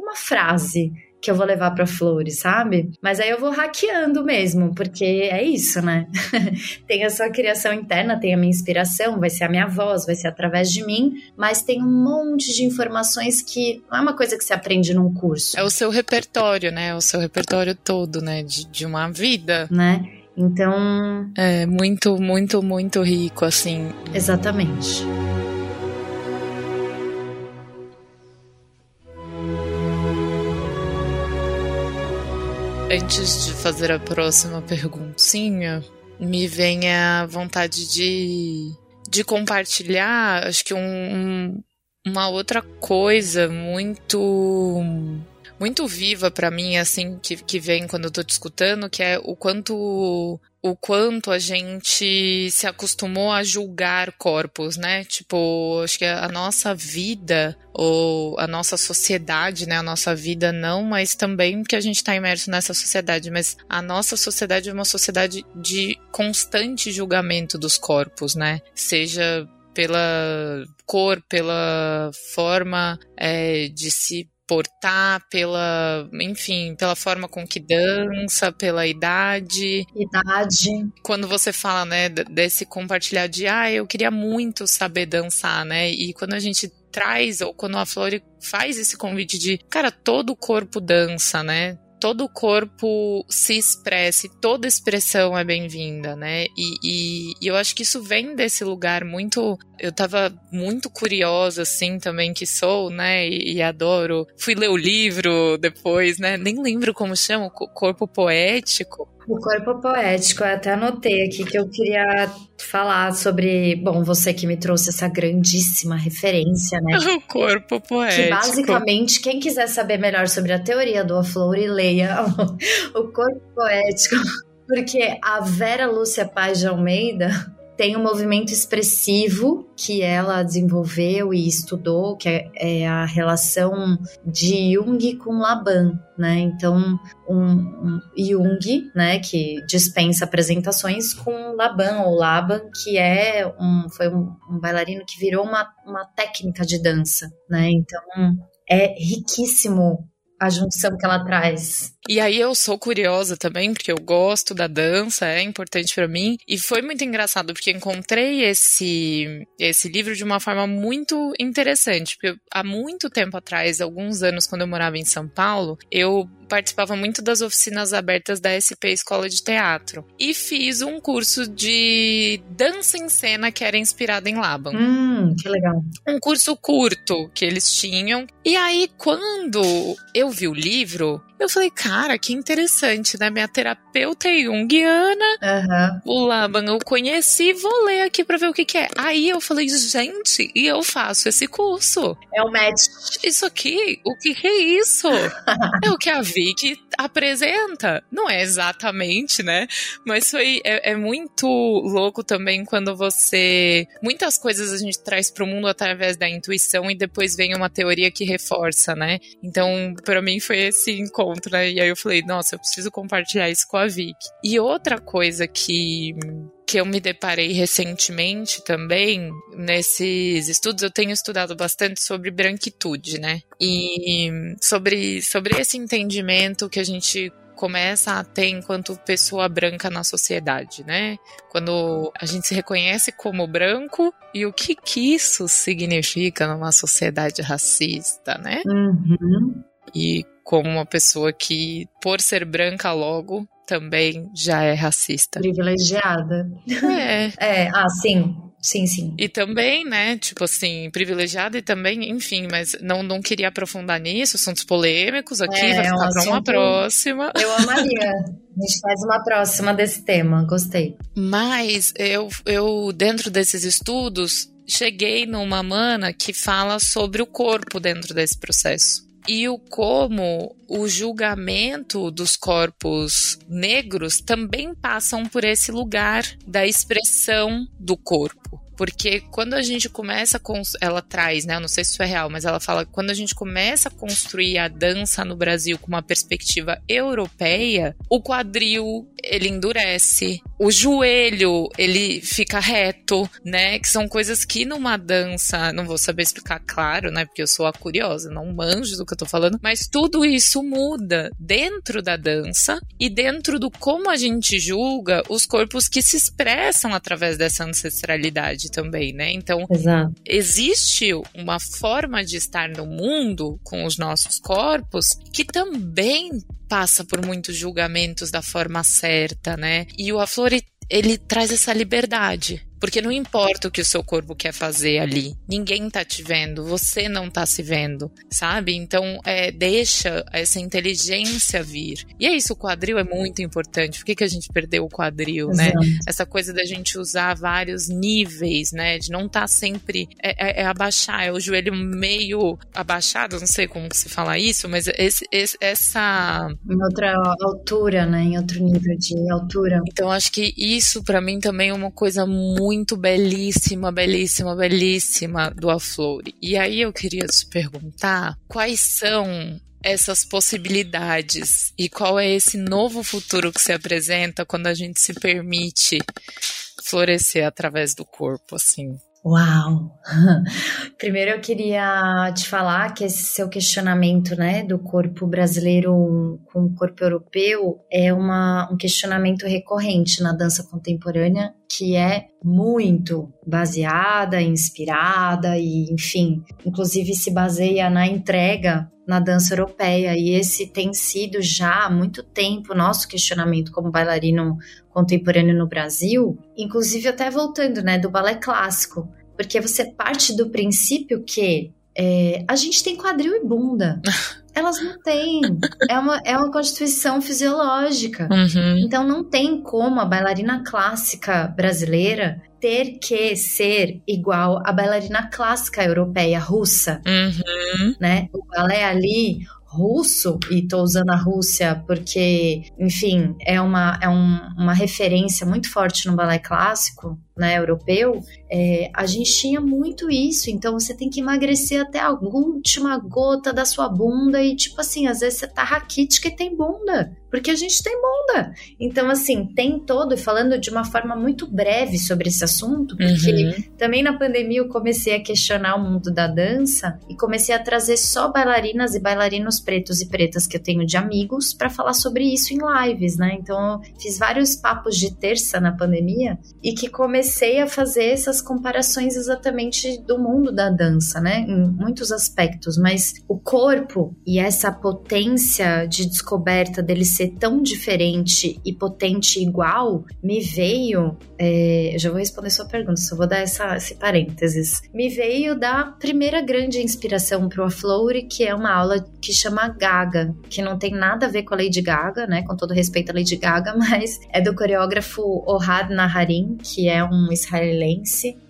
uma frase que eu vou levar para flores, sabe? Mas aí eu vou hackeando mesmo, porque é isso, né? tem a sua criação interna, tem a minha inspiração, vai ser a minha voz, vai ser através de mim, mas tem um monte de informações que não é uma coisa que se aprende num curso. É o seu repertório, né? É o seu repertório todo, né? De, de uma vida. Né? Então. É muito, muito, muito rico, assim. Exatamente. Antes de fazer a próxima perguntinha, me vem a vontade de, de compartilhar, acho que um, um, uma outra coisa muito muito viva para mim, assim, que, que vem quando eu tô te escutando, que é o quanto o quanto a gente se acostumou a julgar corpos, né? Tipo, acho que a nossa vida ou a nossa sociedade, né? A nossa vida não, mas também que a gente está imerso nessa sociedade. Mas a nossa sociedade é uma sociedade de constante julgamento dos corpos, né? Seja pela cor, pela forma é, de se portar, pela, enfim, pela forma com que dança, pela idade. Idade. Quando você fala, né, desse compartilhar de, ah, eu queria muito saber dançar, né? E quando a gente traz, ou quando a Flori faz esse convite de, cara, todo o corpo dança, né? Todo o corpo se expresse, toda expressão é bem-vinda, né? E, e, e, eu acho que isso vem desse lugar muito. Eu tava muito curiosa, assim, também que sou, né? E, e adoro. Fui ler o livro depois, né? Nem lembro como chama, Corpo Poético. O corpo poético, eu até anotei aqui que eu queria falar sobre, bom, você que me trouxe essa grandíssima referência, né? O corpo poético. Que basicamente, quem quiser saber melhor sobre a teoria do Aflore, leia o corpo poético, porque a Vera Lúcia Paz de Almeida, tem um movimento expressivo que ela desenvolveu e estudou, que é, é a relação de Jung com Laban, né? Então, um, um, Jung, né, que dispensa apresentações com Laban ou Laban, que é um foi um, um bailarino que virou uma, uma técnica de dança, né? Então, é riquíssimo a junção que ela traz e aí eu sou curiosa também, porque eu gosto da dança, é importante para mim. E foi muito engraçado, porque encontrei esse, esse livro de uma forma muito interessante. Porque há muito tempo atrás, alguns anos, quando eu morava em São Paulo, eu participava muito das oficinas abertas da SP Escola de Teatro. E fiz um curso de dança em cena que era inspirado em Laban. Hum, que legal. Um curso curto que eles tinham. E aí, quando eu vi o livro, eu falei, cara, que interessante, né? Minha terapeuta é junguiana, uhum. o Laban eu conheci, vou ler aqui pra ver o que, que é. Aí eu falei, gente, e eu faço esse curso. É o match. Isso aqui, o que, que é isso? é o que a Vicky apresenta. Não é exatamente, né? Mas foi é, é, muito louco também quando você. Muitas coisas a gente traz para o mundo através da intuição e depois vem uma teoria que reforça, né? Então, para mim foi esse encontro, né? E aí eu falei, nossa, eu preciso compartilhar isso com a Vicky. E outra coisa que que eu me deparei recentemente também, nesses estudos, eu tenho estudado bastante sobre branquitude, né? E sobre, sobre esse entendimento que a gente começa a ter enquanto pessoa branca na sociedade, né? Quando a gente se reconhece como branco e o que, que isso significa numa sociedade racista, né? Uhum. E como uma pessoa que, por ser branca logo, também já é racista. Privilegiada. É. é, ah, sim. Sim, sim. E também, né, tipo assim, privilegiada e também, enfim, mas não, não queria aprofundar nisso, assuntos polêmicos aqui, é, vai ficar um pra uma próxima. Eu amaria. A gente faz uma próxima desse tema, gostei. Mas eu, eu dentro desses estudos, cheguei numa mana que fala sobre o corpo dentro desse processo e o como o julgamento dos corpos negros também passam por esse lugar da expressão do corpo. Porque quando a gente começa com. Ela traz, né? Eu não sei se isso é real, mas ela fala quando a gente começa a construir a dança no Brasil com uma perspectiva europeia, o quadril ele endurece, o joelho ele fica reto, né? Que são coisas que numa dança, não vou saber explicar claro, né? Porque eu sou a curiosa, não manjo do que eu tô falando, mas tudo isso muda dentro da dança e dentro do como a gente julga os corpos que se expressam através dessa ancestralidade também, né? Então, Exato. existe uma forma de estar no mundo com os nossos corpos que também passa por muitos julgamentos da forma certa, né? E o Aflore ele traz essa liberdade porque não importa o que o seu corpo quer fazer ali, ninguém tá te vendo, você não tá se vendo, sabe? Então, é, deixa essa inteligência vir. E é isso, o quadril é muito importante. Por que, que a gente perdeu o quadril, né? Exato. né? Essa coisa da gente usar vários níveis, né? De não estar tá sempre. É, é, é, abaixar, é o joelho meio abaixado, não sei como se fala isso, mas esse, esse, essa. Em outra altura, né? Em outro nível de altura. Então, acho que isso, para mim, também é uma coisa muito muito belíssima, belíssima, belíssima do Aflore. E aí eu queria te perguntar quais são essas possibilidades e qual é esse novo futuro que se apresenta quando a gente se permite florescer através do corpo, assim. Uau! Primeiro eu queria te falar que esse seu questionamento, né, do corpo brasileiro com o corpo europeu é uma, um questionamento recorrente na dança contemporânea que é muito baseada, inspirada e, enfim, inclusive se baseia na entrega na dança europeia. E esse tem sido já há muito tempo nosso questionamento como bailarino contemporâneo no Brasil, inclusive até voltando, né, do balé clássico, porque você parte do princípio que é, a gente tem quadril e bunda. Elas não têm. É uma, é uma constituição fisiológica. Uhum. Então não tem como a bailarina clássica brasileira ter que ser igual à bailarina clássica europeia russa. Uhum. Né? O balé ali russo, e tô usando a Rússia porque, enfim, é uma, é um, uma referência muito forte no balé clássico, né, europeu, é, a gente tinha muito isso. Então você tem que emagrecer até a última gota da sua bunda e tipo assim, às vezes você tá raquítica e tem bunda, porque a gente tem bunda. Então assim, tem todo e falando de uma forma muito breve sobre esse assunto, porque uhum. também na pandemia eu comecei a questionar o mundo da dança e comecei a trazer só bailarinas e bailarinos pretos e pretas que eu tenho de amigos para falar sobre isso em lives, né? Então eu fiz vários papos de terça na pandemia e que comecei comecei a fazer essas comparações exatamente do mundo da dança, né? Em muitos aspectos, mas o corpo e essa potência de descoberta dele ser tão diferente e potente igual me veio. É, já vou responder sua pergunta, só vou dar essa, esse parênteses. Me veio da primeira grande inspiração para o Aflore, que é uma aula que chama Gaga, que não tem nada a ver com a Lady Gaga, né? Com todo respeito à Lady Gaga, mas é do coreógrafo Ohad Naharin, que é um um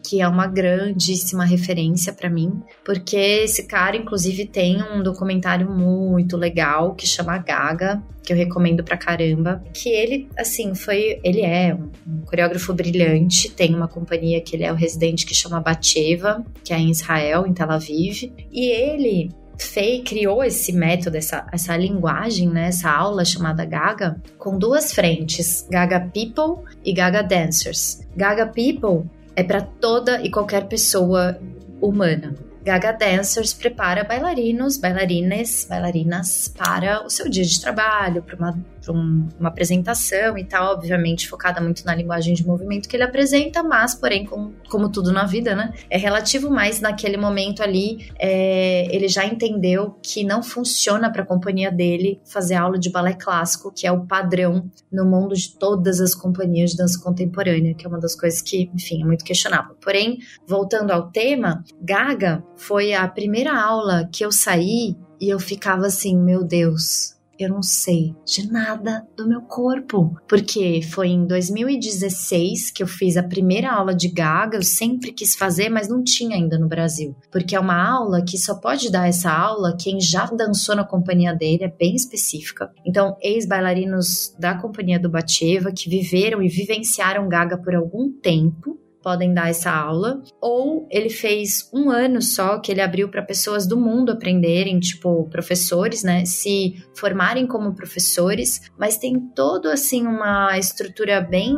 que é uma grandíssima referência para mim, porque esse cara, inclusive, tem um documentário muito legal que chama Gaga, que eu recomendo pra caramba. Que ele, assim, foi. Ele é um, coreógrafo brilhante, tem uma companhia que ele é o residente que chama Bateva, que é em Israel, em Tel Aviv. E ele Fei criou esse método, essa, essa linguagem, né, essa aula chamada Gaga, com duas frentes, Gaga People e Gaga Dancers. Gaga People é para toda e qualquer pessoa humana. Gaga Dancers prepara bailarinos, bailarines, bailarinas para o seu dia de trabalho, para uma um, uma apresentação e tal, obviamente focada muito na linguagem de movimento que ele apresenta, mas, porém, com, como tudo na vida, né? É relativo, mas naquele momento ali é, ele já entendeu que não funciona para a companhia dele fazer aula de balé clássico, que é o padrão no mundo de todas as companhias de dança contemporânea, que é uma das coisas que, enfim, é muito questionável. Porém, voltando ao tema, Gaga foi a primeira aula que eu saí e eu ficava assim, meu Deus, eu não sei de nada do meu corpo. Porque foi em 2016 que eu fiz a primeira aula de Gaga, eu sempre quis fazer, mas não tinha ainda no Brasil. Porque é uma aula que só pode dar essa aula quem já dançou na companhia dele, é bem específica. Então, ex-bailarinos da companhia do Bateva que viveram e vivenciaram Gaga por algum tempo podem dar essa aula, ou ele fez um ano só que ele abriu para pessoas do mundo aprenderem, tipo professores, né, se formarem como professores, mas tem todo assim uma estrutura bem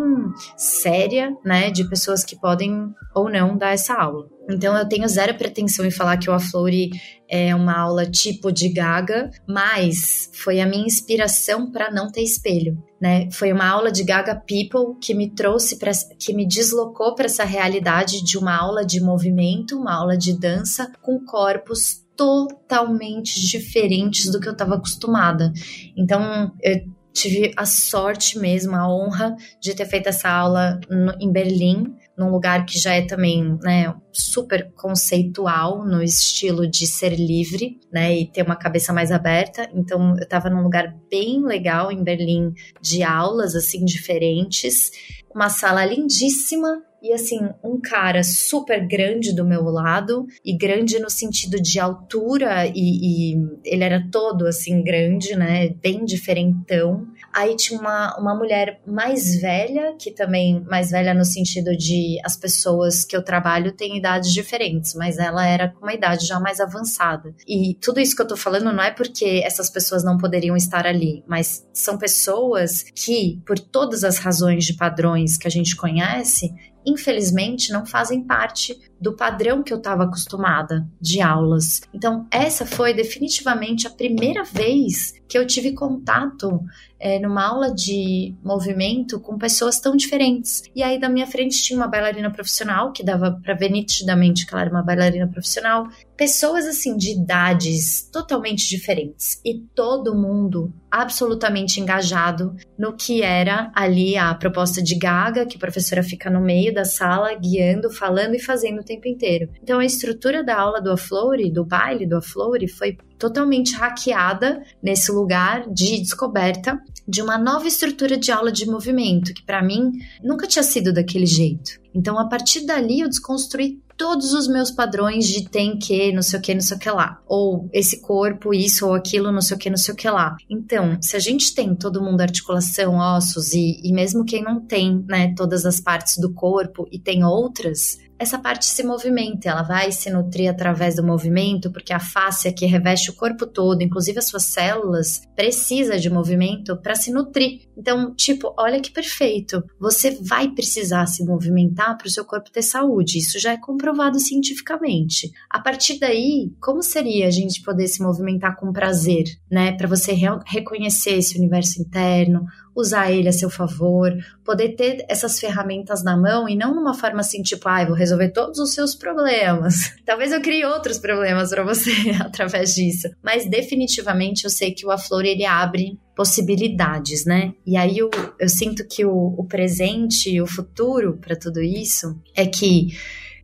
séria, né, de pessoas que podem ou não dar essa aula. Então eu tenho zero pretensão em falar que o Aflore é uma aula tipo de Gaga, mas foi a minha inspiração para não ter espelho, né? Foi uma aula de Gaga People que me trouxe para que me deslocou para essa realidade de uma aula de movimento, uma aula de dança com corpos totalmente diferentes do que eu estava acostumada. Então, eu tive a sorte mesmo, a honra de ter feito essa aula no, em Berlim, num lugar que já é também, né, super conceitual no estilo de ser livre, né, e ter uma cabeça mais aberta. Então, eu estava num lugar bem legal em Berlim de aulas assim diferentes, uma sala lindíssima e assim, um cara super grande do meu lado, e grande no sentido de altura, e, e ele era todo assim grande, né? Bem diferentão. Aí tinha uma, uma mulher mais velha, que também, mais velha no sentido de as pessoas que eu trabalho têm idades diferentes, mas ela era com uma idade já mais avançada. E tudo isso que eu tô falando não é porque essas pessoas não poderiam estar ali, mas são pessoas que, por todas as razões de padrões que a gente conhece, infelizmente não fazem parte do padrão que eu estava acostumada de aulas. Então, essa foi definitivamente a primeira vez que eu tive contato é, numa aula de movimento com pessoas tão diferentes. E aí, da minha frente, tinha uma bailarina profissional, que dava para ver nitidamente que ela era uma bailarina profissional. Pessoas, assim, de idades totalmente diferentes. E todo mundo absolutamente engajado no que era ali a proposta de Gaga, que a professora fica no meio da sala, guiando, falando e fazendo tempo inteiro. Então a estrutura da aula do Aflore, do baile do Aflore, foi totalmente hackeada nesse lugar de descoberta de uma nova estrutura de aula de movimento, que para mim nunca tinha sido daquele jeito. Então, a partir dali, eu desconstruí todos os meus padrões de tem que, não sei o que, não sei o que lá. Ou esse corpo, isso ou aquilo, não sei o que, não sei o que lá. Então, se a gente tem todo mundo articulação, ossos e, e mesmo quem não tem, né, todas as partes do corpo e tem outras, essa parte se movimenta, ela vai se nutrir através do movimento, porque a face que reveste o corpo todo, inclusive as suas células, precisa de movimento para se nutrir. Então, tipo, olha que perfeito. Você vai precisar se movimentar para o seu corpo ter saúde. Isso já é comprovado cientificamente. A partir daí, como seria a gente poder se movimentar com prazer, né? Para você re reconhecer esse universo interno, usar ele a seu favor, poder ter essas ferramentas na mão e não numa forma assim, tipo, ah, vou resolver todos os seus problemas. Talvez eu crie outros problemas para você através disso. Mas definitivamente eu sei que o Aflor ele abre possibilidades, né? E aí eu, eu sinto que o, o presente e o futuro para tudo isso é que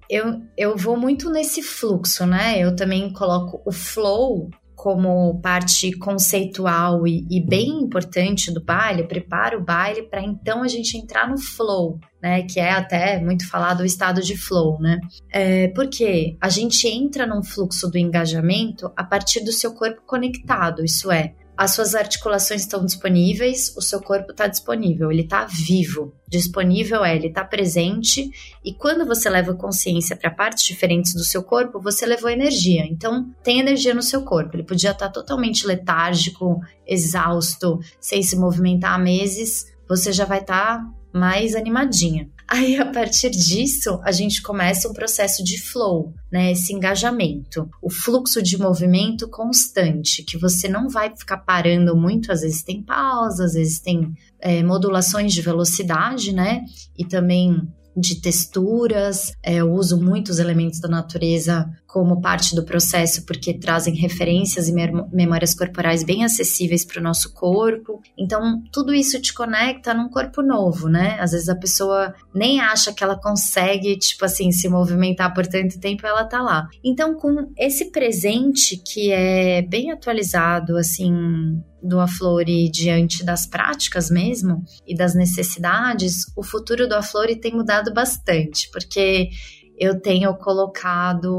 eu, eu vou muito nesse fluxo, né? Eu também coloco o flow como parte conceitual e, e, bem importante do baile, prepara o baile para então a gente entrar no flow, né? Que é até muito falado o estado de flow, né? É, porque a gente entra num fluxo do engajamento a partir do seu corpo conectado, isso é, as suas articulações estão disponíveis, o seu corpo está disponível, ele está vivo. Disponível é, ele está presente, e quando você leva consciência para partes diferentes do seu corpo, você levou energia. Então, tem energia no seu corpo. Ele podia estar tá totalmente letárgico, exausto, sem se movimentar há meses, você já vai estar tá mais animadinha. Aí, a partir disso, a gente começa um processo de flow, né? Esse engajamento, o fluxo de movimento constante, que você não vai ficar parando muito, às vezes tem pausas, às vezes tem é, modulações de velocidade, né? E também de texturas. É, eu uso muitos elementos da natureza como parte do processo, porque trazem referências e memórias corporais bem acessíveis para o nosso corpo. Então, tudo isso te conecta num corpo novo, né? Às vezes a pessoa nem acha que ela consegue, tipo assim, se movimentar por tanto tempo, ela tá lá. Então, com esse presente que é bem atualizado, assim, do Aflore diante das práticas mesmo e das necessidades, o futuro do Aflore tem mudado bastante, porque eu tenho colocado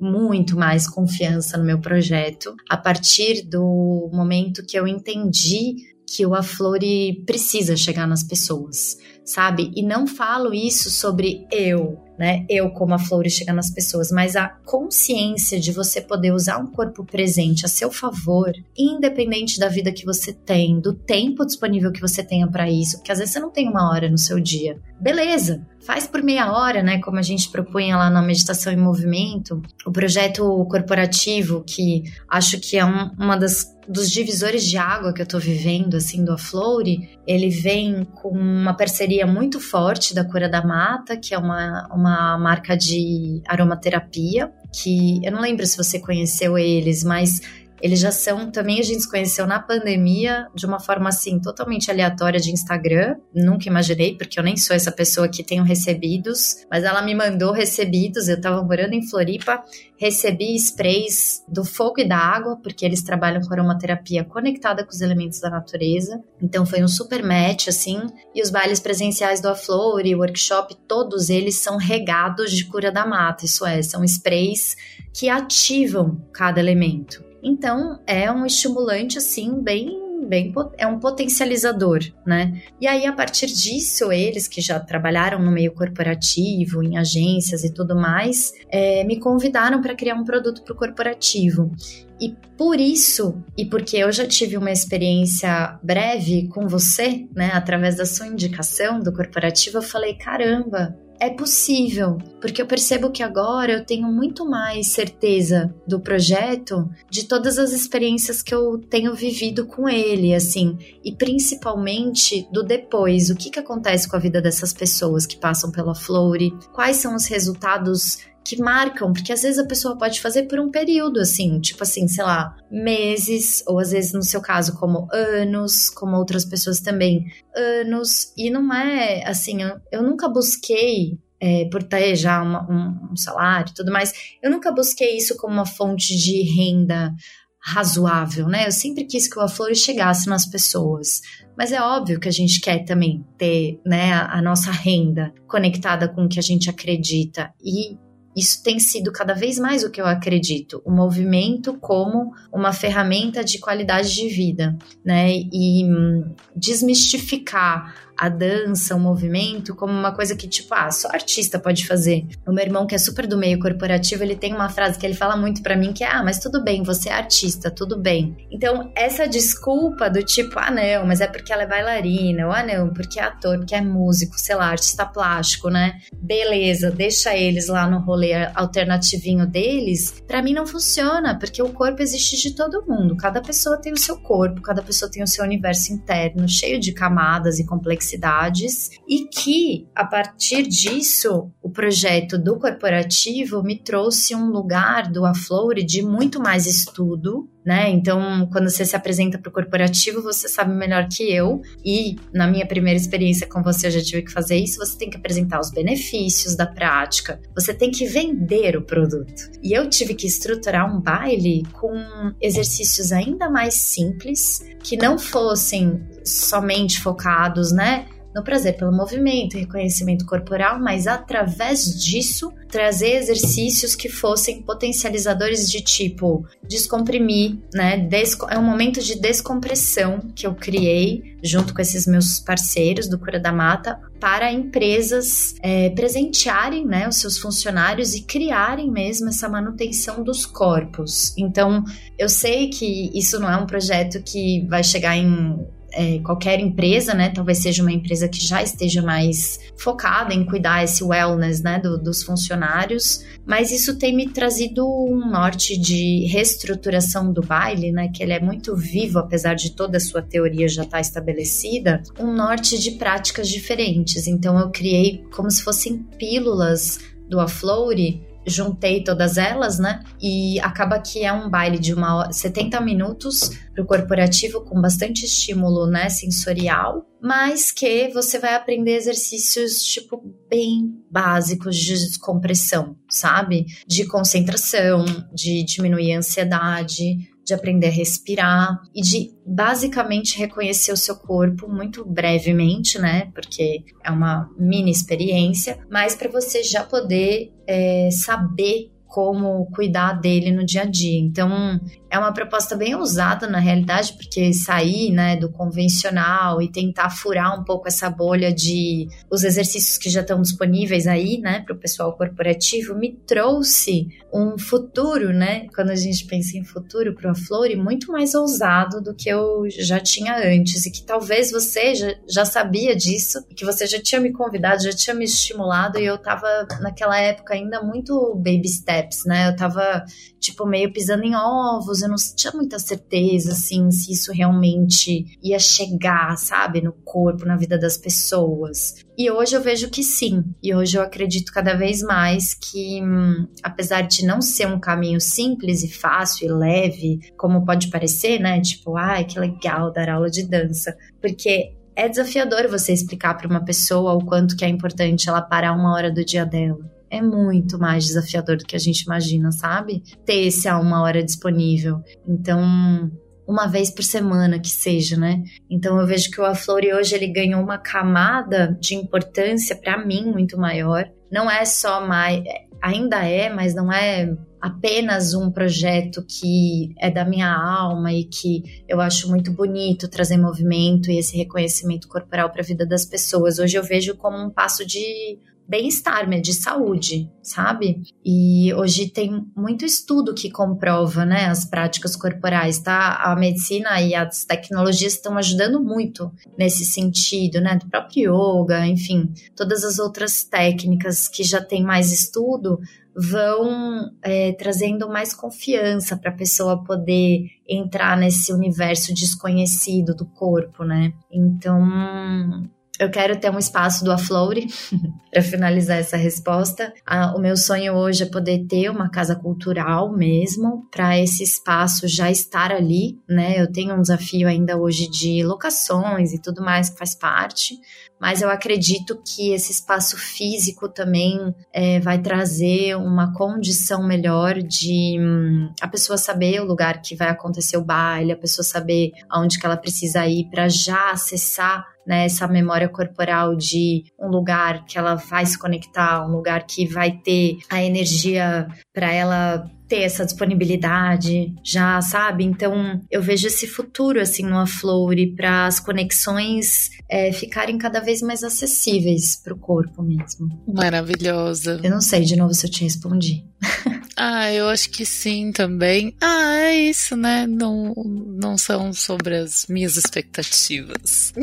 muito mais confiança no meu projeto a partir do momento que eu entendi que o Aflore precisa chegar nas pessoas, sabe? E não falo isso sobre eu, né? Eu como a Flore chegar nas pessoas, mas a consciência de você poder usar um corpo presente a seu favor, independente da vida que você tem, do tempo disponível que você tenha para isso, porque às vezes você não tem uma hora no seu dia. Beleza, faz por meia hora, né? Como a gente propunha lá na meditação em movimento, o projeto corporativo que acho que é um, uma das dos divisores de água que eu tô vivendo, assim, do Aflore, ele vem com uma parceria muito forte da Cura da Mata, que é uma, uma marca de aromaterapia, que eu não lembro se você conheceu eles, mas eles já são, também a gente se conheceu na pandemia, de uma forma assim, totalmente aleatória de Instagram. Nunca imaginei, porque eu nem sou essa pessoa que tenho recebidos, mas ela me mandou recebidos. Eu tava morando em Floripa, recebi sprays do fogo e da água, porque eles trabalham com aromaterapia conectada com os elementos da natureza. Então foi um super match, assim. E os bailes presenciais do Aflor e workshop, todos eles são regados de cura da mata. Isso é, são sprays que ativam cada elemento. Então, é um estimulante assim bem bem é um potencializador, né? E aí a partir disso, eles que já trabalharam no meio corporativo, em agências e tudo mais, é, me convidaram para criar um produto para o corporativo. E por isso, e porque eu já tive uma experiência breve com você, né, através da sua indicação do corporativo, eu falei: caramba, é possível, porque eu percebo que agora eu tenho muito mais certeza do projeto, de todas as experiências que eu tenho vivido com ele, assim, e principalmente do depois, o que, que acontece com a vida dessas pessoas que passam pela Flore, quais são os resultados que marcam, porque às vezes a pessoa pode fazer por um período, assim, tipo assim, sei lá, meses, ou às vezes no seu caso, como anos, como outras pessoas também, anos, e não é assim, eu, eu nunca busquei é, por ter já uma, um, um salário e tudo mais, eu nunca busquei isso como uma fonte de renda razoável, né? Eu sempre quis que o Aflore chegasse nas pessoas. Mas é óbvio que a gente quer também ter né, a, a nossa renda conectada com o que a gente acredita. E isso tem sido cada vez mais o que eu acredito, o movimento como uma ferramenta de qualidade de vida, né? E hum, desmistificar a dança, o movimento, como uma coisa que, tipo, ah, só artista pode fazer. O meu irmão, que é super do meio corporativo, ele tem uma frase que ele fala muito para mim, que é, ah, mas tudo bem, você é artista, tudo bem. Então, essa desculpa do tipo, ah, não, mas é porque ela é bailarina, ou ah, não, porque é ator, porque é músico, sei lá, artista plástico, né? Beleza, deixa eles lá no rolê alternativinho deles, para mim não funciona, porque o corpo existe de todo mundo. Cada pessoa tem o seu corpo, cada pessoa tem o seu universo interno, cheio de camadas e complexidades necessidades e que a partir disso o projeto do corporativo me trouxe um lugar do Aflore de muito mais estudo né? Então, quando você se apresenta para o corporativo, você sabe melhor que eu. E na minha primeira experiência com você, eu já tive que fazer isso. Você tem que apresentar os benefícios da prática. Você tem que vender o produto. E eu tive que estruturar um baile com exercícios ainda mais simples, que não fossem somente focados, né? No prazer pelo movimento, reconhecimento corporal, mas através disso trazer exercícios que fossem potencializadores de tipo descomprimir, né? é um momento de descompressão que eu criei junto com esses meus parceiros do Cura da Mata para empresas é, presentearem né, os seus funcionários e criarem mesmo essa manutenção dos corpos. Então, eu sei que isso não é um projeto que vai chegar em é, qualquer empresa, né? Talvez seja uma empresa que já esteja mais focada em cuidar esse wellness, né, do, dos funcionários. Mas isso tem me trazido um norte de reestruturação do baile, né? Que ele é muito vivo, apesar de toda a sua teoria já estar tá estabelecida. Um norte de práticas diferentes. Então eu criei como se fossem pílulas do Aflore juntei todas elas, né? E acaba que é um baile de uma hora, 70 minutos para o corporativo com bastante estímulo, né, sensorial, mas que você vai aprender exercícios tipo bem básicos de descompressão, sabe? De concentração, de diminuir a ansiedade, de aprender a respirar e de basicamente reconhecer o seu corpo muito brevemente, né? Porque é uma mini experiência, mas para você já poder é, saber como cuidar dele no dia a dia. Então, é uma proposta bem ousada na realidade, porque sair, né, do convencional e tentar furar um pouco essa bolha de os exercícios que já estão disponíveis aí, né, para o pessoal corporativo, me trouxe um futuro, né, quando a gente pensa em futuro para a Flore, muito mais ousado do que eu já tinha antes e que talvez você já, já sabia disso, que você já tinha me convidado, já tinha me estimulado e eu tava naquela época ainda muito baby steps, né? Eu tava tipo meio pisando em ovos, eu não tinha muita certeza assim se isso realmente ia chegar, sabe, no corpo, na vida das pessoas. E hoje eu vejo que sim. E hoje eu acredito cada vez mais que, hum, apesar de não ser um caminho simples e fácil e leve, como pode parecer, né? Tipo, ai, que legal dar aula de dança. Porque é desafiador você explicar para uma pessoa o quanto que é importante ela parar uma hora do dia dela. É muito mais desafiador do que a gente imagina, sabe? Ter esse a uma hora disponível. Então, uma vez por semana que seja, né? Então eu vejo que o Aflore hoje ele ganhou uma camada de importância para mim muito maior. Não é só mais, ainda é, mas não é apenas um projeto que é da minha alma e que eu acho muito bonito trazer movimento e esse reconhecimento corporal para a vida das pessoas. Hoje eu vejo como um passo de bem-estar, de saúde, sabe? E hoje tem muito estudo que comprova, né, as práticas corporais, tá? A medicina e as tecnologias estão ajudando muito nesse sentido, né? Do próprio yoga, enfim, todas as outras técnicas que já tem mais estudo vão é, trazendo mais confiança para a pessoa poder entrar nesse universo desconhecido do corpo, né? Então, eu quero ter um espaço do Aflore para finalizar essa resposta. Ah, o meu sonho hoje é poder ter uma casa cultural mesmo, para esse espaço já estar ali, né? Eu tenho um desafio ainda hoje de locações e tudo mais que faz parte, mas eu acredito que esse espaço físico também é, vai trazer uma condição melhor de hum, a pessoa saber o lugar que vai acontecer o baile, a pessoa saber aonde que ela precisa ir para já acessar né, essa memória corporal de um lugar que ela vai se conectar, um lugar que vai ter a energia para ela ter essa disponibilidade já, sabe? Então eu vejo esse futuro assim no Aflore para as conexões é, ficarem cada vez mais acessíveis para o corpo mesmo. Maravilhosa. Eu não sei de novo se eu te respondi. Ah, eu acho que sim também. Ah, é isso, né? Não, não são sobre as minhas expectativas.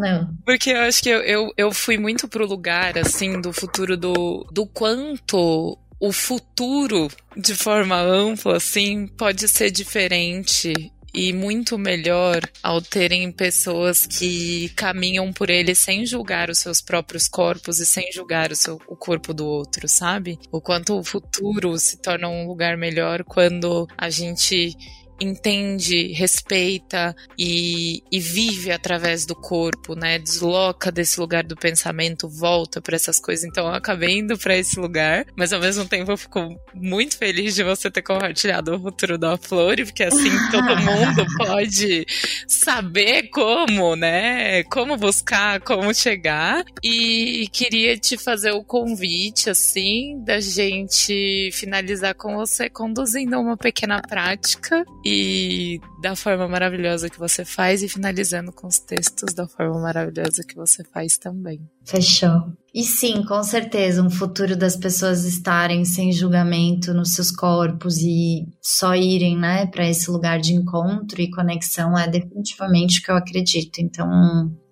não. Porque eu acho que eu, eu, eu fui muito pro lugar, assim, do futuro do, do quanto o futuro, de forma ampla, assim, pode ser diferente e muito melhor ao terem pessoas que caminham por ele sem julgar os seus próprios corpos e sem julgar o, seu, o corpo do outro, sabe? O quanto o futuro se torna um lugar melhor quando a gente entende, respeita e, e, vive através do corpo, né? Desloca desse lugar do pensamento, volta para essas coisas. Então eu acabei indo para esse lugar, mas ao mesmo tempo eu fico muito feliz de você ter compartilhado o futuro da Flore, porque assim todo mundo pode saber como, né? Como buscar, como chegar. E queria te fazer o convite, assim, da gente finalizar com você conduzindo uma pequena prática e da forma maravilhosa que você faz e finalizando com os textos da forma maravilhosa que você faz também. Fechou. E sim, com certeza, um futuro das pessoas estarem sem julgamento nos seus corpos e só irem, né, para esse lugar de encontro e conexão é definitivamente o que eu acredito. Então,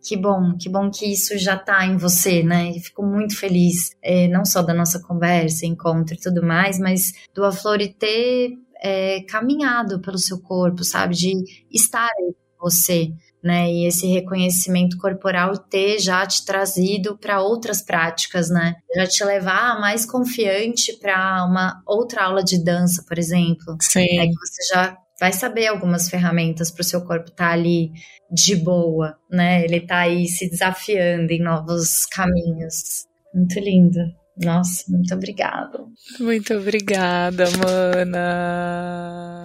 que bom, que bom que isso já tá em você, né? E fico muito feliz, é, não só da nossa conversa, encontro e tudo mais, mas do Aflore ter é, caminhado pelo seu corpo, sabe? De estar aí com você, né? E esse reconhecimento corporal ter já te trazido para outras práticas, né? Já te levar mais confiante para uma outra aula de dança, por exemplo. Sim. É que você já vai saber algumas ferramentas para o seu corpo estar tá ali de boa, né? Ele tá aí se desafiando em novos caminhos. Muito lindo. Nossa, muito obrigada. Muito obrigada, mana.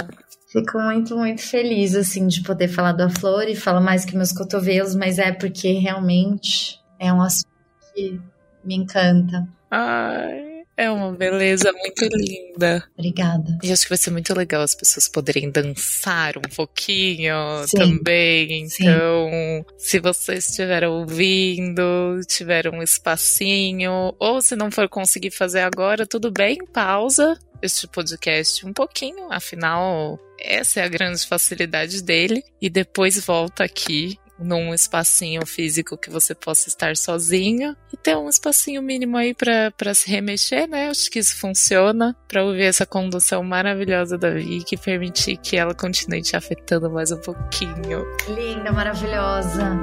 Fico muito, muito feliz, assim, de poder falar da flor e falar mais que meus cotovelos, mas é porque realmente é um assunto que me encanta. Ai, é uma beleza muito linda. Obrigada. E acho que vai ser muito legal as pessoas poderem dançar um pouquinho Sim. também. Então, Sim. se vocês estiver ouvindo, tiver um espacinho, ou se não for conseguir fazer agora, tudo bem, pausa este podcast um pouquinho, afinal, essa é a grande facilidade dele, e depois volta aqui num espacinho físico que você possa estar sozinho e ter um espacinho mínimo aí para se remexer, né? Acho que isso funciona para ouvir essa condução maravilhosa da Vicky e permitir que ela continue te afetando mais um pouquinho. Linda, maravilhosa.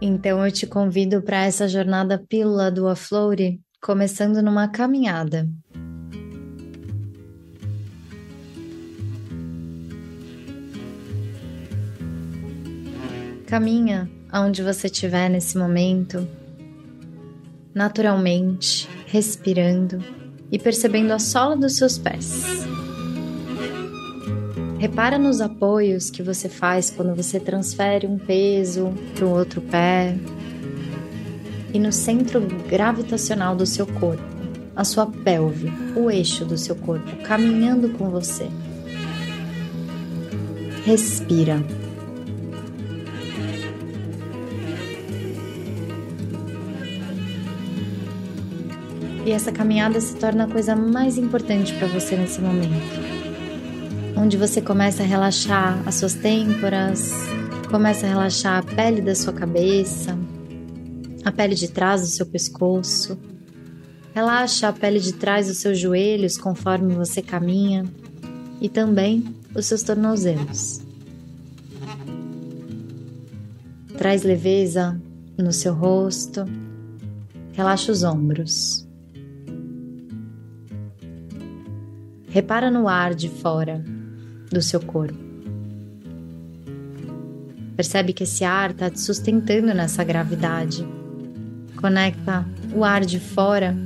Então eu te convido para essa jornada pílula do Aflore começando numa caminhada. Caminha aonde você estiver nesse momento, naturalmente, respirando e percebendo a sola dos seus pés. Repara nos apoios que você faz quando você transfere um peso para o outro pé, e no centro gravitacional do seu corpo, a sua pelve, o eixo do seu corpo, caminhando com você. Respira. E essa caminhada se torna a coisa mais importante para você nesse momento. Onde você começa a relaxar as suas têmporas, começa a relaxar a pele da sua cabeça, a pele de trás do seu pescoço. Relaxa a pele de trás dos seus joelhos conforme você caminha e também os seus tornozelos. Traz leveza no seu rosto. Relaxa os ombros. Repara no ar de fora do seu corpo. Percebe que esse ar está te sustentando nessa gravidade. Conecta o ar de fora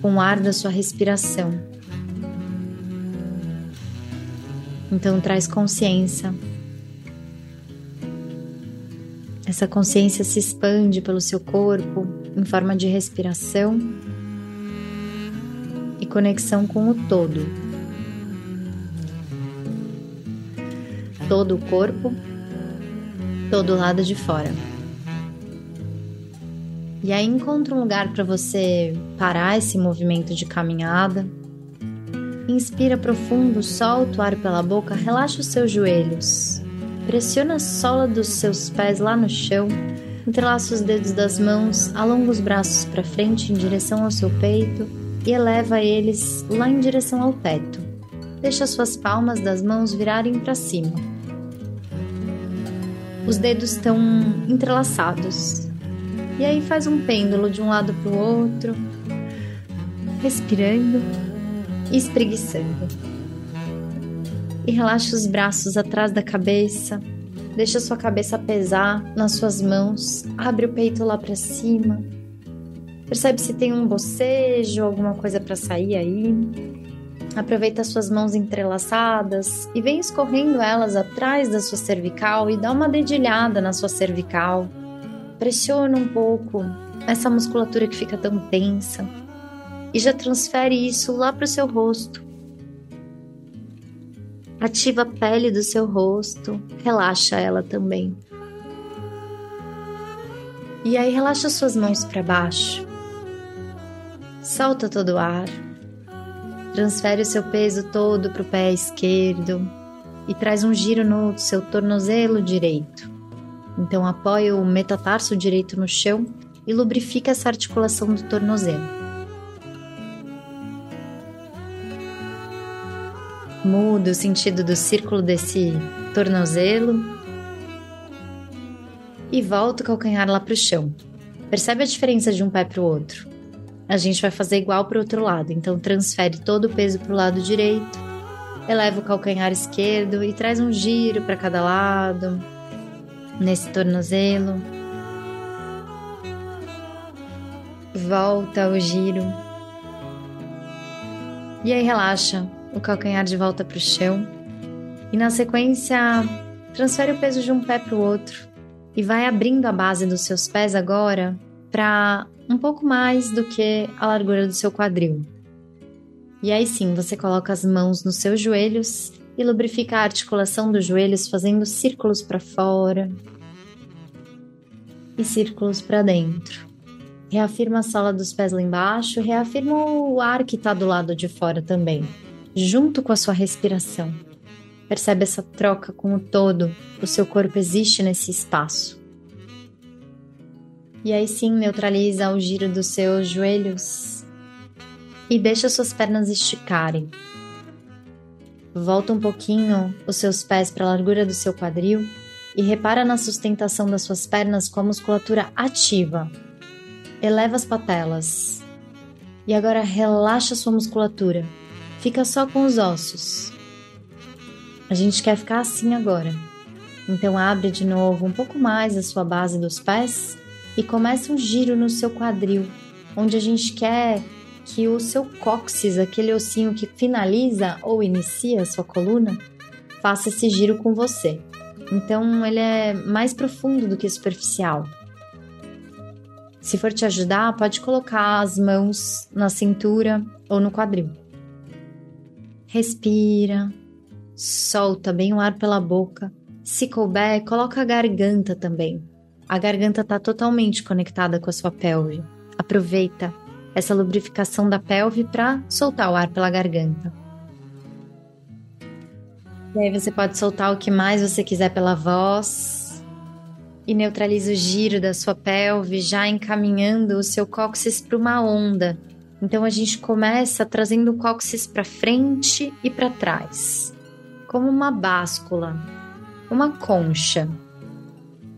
com o ar da sua respiração. Então traz consciência. Essa consciência se expande pelo seu corpo em forma de respiração e conexão com o todo. todo o corpo, todo o lado de fora. E aí encontra um lugar para você parar esse movimento de caminhada. Inspira profundo, solta o ar pela boca, relaxa os seus joelhos. Pressiona a sola dos seus pés lá no chão. Entrelaça os dedos das mãos, alonga os braços para frente em direção ao seu peito e eleva eles lá em direção ao teto. Deixa suas palmas das mãos virarem para cima. Os dedos estão entrelaçados. E aí faz um pêndulo de um lado para o outro, respirando e espreguiçando. E relaxa os braços atrás da cabeça. Deixa sua cabeça pesar nas suas mãos. Abre o peito lá para cima. Percebe se tem um bocejo, alguma coisa para sair aí. Aproveita suas mãos entrelaçadas e vem escorrendo elas atrás da sua cervical e dá uma dedilhada na sua cervical. Pressiona um pouco essa musculatura que fica tão tensa e já transfere isso lá para o seu rosto. Ativa a pele do seu rosto, relaxa ela também. E aí relaxa suas mãos para baixo. Solta todo o ar. Transfere o seu peso todo para o pé esquerdo e traz um giro no seu tornozelo direito. Então apoia o metatarso direito no chão e lubrifica essa articulação do tornozelo. Muda o sentido do círculo desse tornozelo e volta o calcanhar lá para o chão. Percebe a diferença de um pé para o outro? a gente vai fazer igual para o outro lado. Então, transfere todo o peso para o lado direito, eleva o calcanhar esquerdo e traz um giro para cada lado, nesse tornozelo. Volta o giro. E aí, relaxa o calcanhar de volta para o chão. E na sequência, transfere o peso de um pé para o outro e vai abrindo a base dos seus pés agora para um pouco mais do que a largura do seu quadril. E aí sim, você coloca as mãos nos seus joelhos e lubrifica a articulação dos joelhos fazendo círculos para fora e círculos para dentro. Reafirma a sola dos pés lá embaixo, reafirma o ar que está do lado de fora também, junto com a sua respiração. Percebe essa troca com o todo, o seu corpo existe nesse espaço. E aí sim neutraliza o giro dos seus joelhos e deixa suas pernas esticarem. Volta um pouquinho os seus pés para a largura do seu quadril e repara na sustentação das suas pernas com a musculatura ativa. Eleva as patelas. E agora relaxa sua musculatura. Fica só com os ossos. A gente quer ficar assim agora. Então abre de novo um pouco mais a sua base dos pés e começa um giro no seu quadril, onde a gente quer que o seu cóccix, aquele ossinho que finaliza ou inicia a sua coluna, faça esse giro com você. Então ele é mais profundo do que superficial. Se for te ajudar, pode colocar as mãos na cintura ou no quadril. Respira, solta bem o ar pela boca. Se couber, coloca a garganta também a garganta está totalmente conectada com a sua pelve. Aproveita essa lubrificação da pelve para soltar o ar pela garganta. E aí você pode soltar o que mais você quiser pela voz e neutraliza o giro da sua pelve, já encaminhando o seu cóccix para uma onda. Então a gente começa trazendo o cóccix para frente e para trás, como uma báscula, uma concha.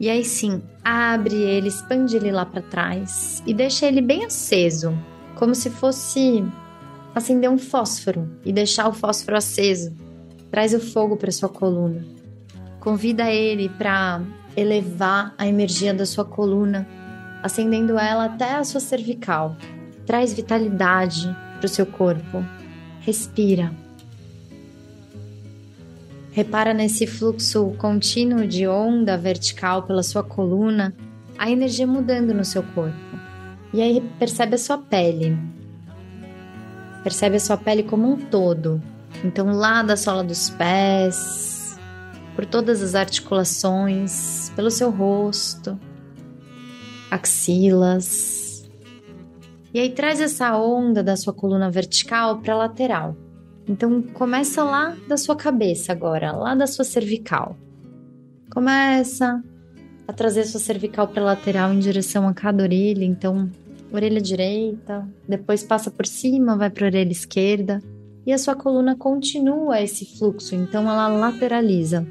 E aí sim, abre ele, expande ele lá para trás e deixa ele bem aceso, como se fosse acender um fósforo e deixar o fósforo aceso. Traz o fogo para sua coluna. Convida ele para elevar a energia da sua coluna, acendendo ela até a sua cervical. Traz vitalidade para o seu corpo. Respira. Repara nesse fluxo contínuo de onda vertical pela sua coluna, a energia mudando no seu corpo. E aí percebe a sua pele. Percebe a sua pele como um todo. Então, lá da sola dos pés, por todas as articulações, pelo seu rosto, axilas. E aí traz essa onda da sua coluna vertical para a lateral. Então começa lá da sua cabeça agora, lá da sua cervical. Começa a trazer sua cervical para lateral em direção a cada orelha, então orelha direita, depois passa por cima, vai para a orelha esquerda e a sua coluna continua esse fluxo, então ela lateraliza.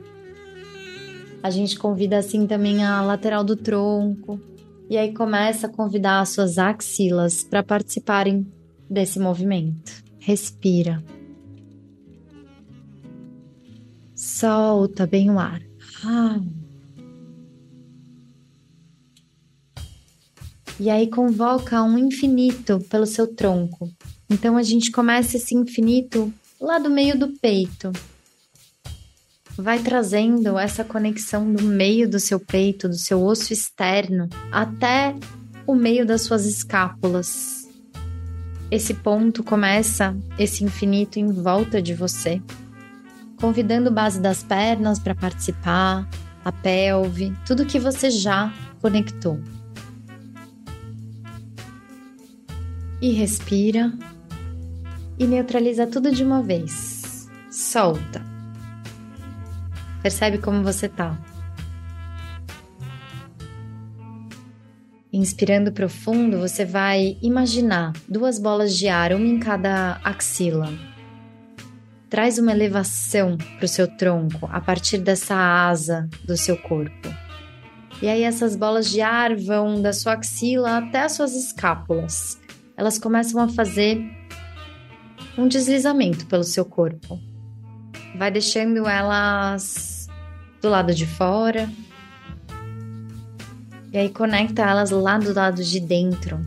A gente convida assim também a lateral do tronco e aí começa a convidar as suas axilas para participarem desse movimento. Respira. Solta bem o ar. Ah. E aí convoca um infinito pelo seu tronco. Então a gente começa esse infinito lá do meio do peito. Vai trazendo essa conexão do meio do seu peito, do seu osso externo, até o meio das suas escápulas. Esse ponto começa esse infinito em volta de você convidando base das pernas para participar, a pelve, tudo que você já conectou. E respira e neutraliza tudo de uma vez. Solta. Percebe como você tá. Inspirando profundo, você vai imaginar duas bolas de ar, uma em cada axila traz uma elevação para o seu tronco a partir dessa asa do seu corpo. E aí essas bolas de ar vão da sua axila até as suas escápulas. Elas começam a fazer um deslizamento pelo seu corpo. Vai deixando elas do lado de fora. E aí conecta elas lá do lado de dentro,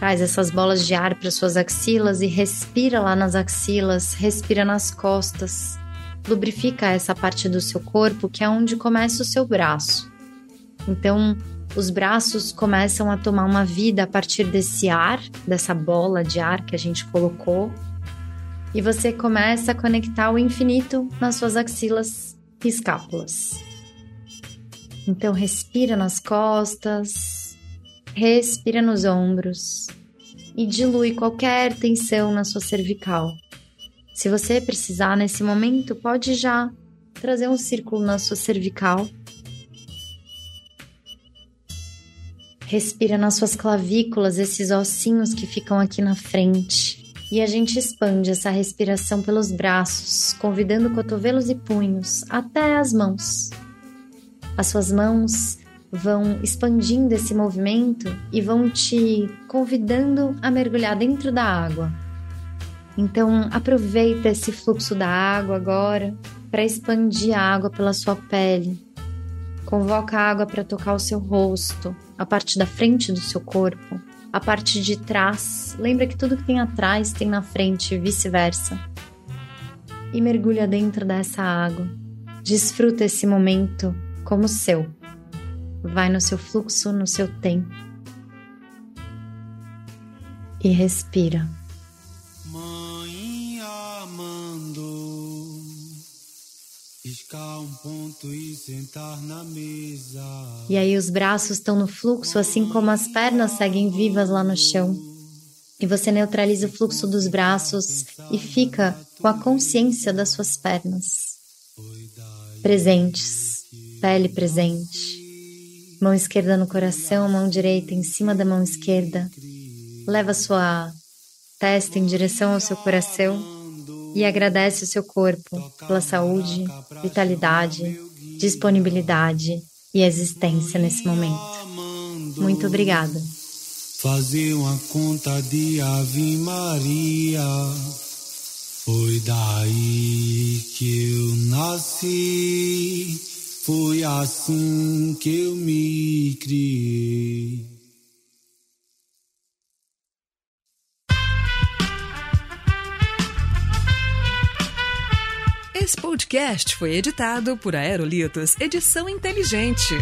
Traz essas bolas de ar para suas axilas e respira lá nas axilas, respira nas costas. Lubrifica essa parte do seu corpo que é onde começa o seu braço. Então, os braços começam a tomar uma vida a partir desse ar, dessa bola de ar que a gente colocou. E você começa a conectar o infinito nas suas axilas e escápulas. Então, respira nas costas, Respira nos ombros e dilui qualquer tensão na sua cervical. Se você precisar nesse momento, pode já trazer um círculo na sua cervical. Respira nas suas clavículas, esses ossinhos que ficam aqui na frente. E a gente expande essa respiração pelos braços, convidando cotovelos e punhos até as mãos. As suas mãos vão expandindo esse movimento e vão te convidando a mergulhar dentro da água. Então, aproveita esse fluxo da água agora para expandir a água pela sua pele. Convoca a água para tocar o seu rosto, a parte da frente do seu corpo, a parte de trás. Lembra que tudo que tem atrás tem na frente e vice-versa. E mergulha dentro dessa água. Desfruta esse momento como seu. Vai no seu fluxo, no seu tempo. E respira. Mãe amando, um ponto e sentar na mesa. E aí os braços estão no fluxo, assim como as pernas seguem vivas lá no chão. E você neutraliza o fluxo dos braços e fica com a consciência das suas pernas presentes, pele presente Mão esquerda no coração, mão direita em cima da mão esquerda. Leva sua testa em direção ao seu coração e agradece o seu corpo pela saúde, vitalidade, disponibilidade e existência nesse momento. Muito obrigada. fazer uma conta de Ave Maria. Foi daí que eu nasci, foi assim que eu me criei. Esse podcast foi editado por Aerolitos Edição Inteligente.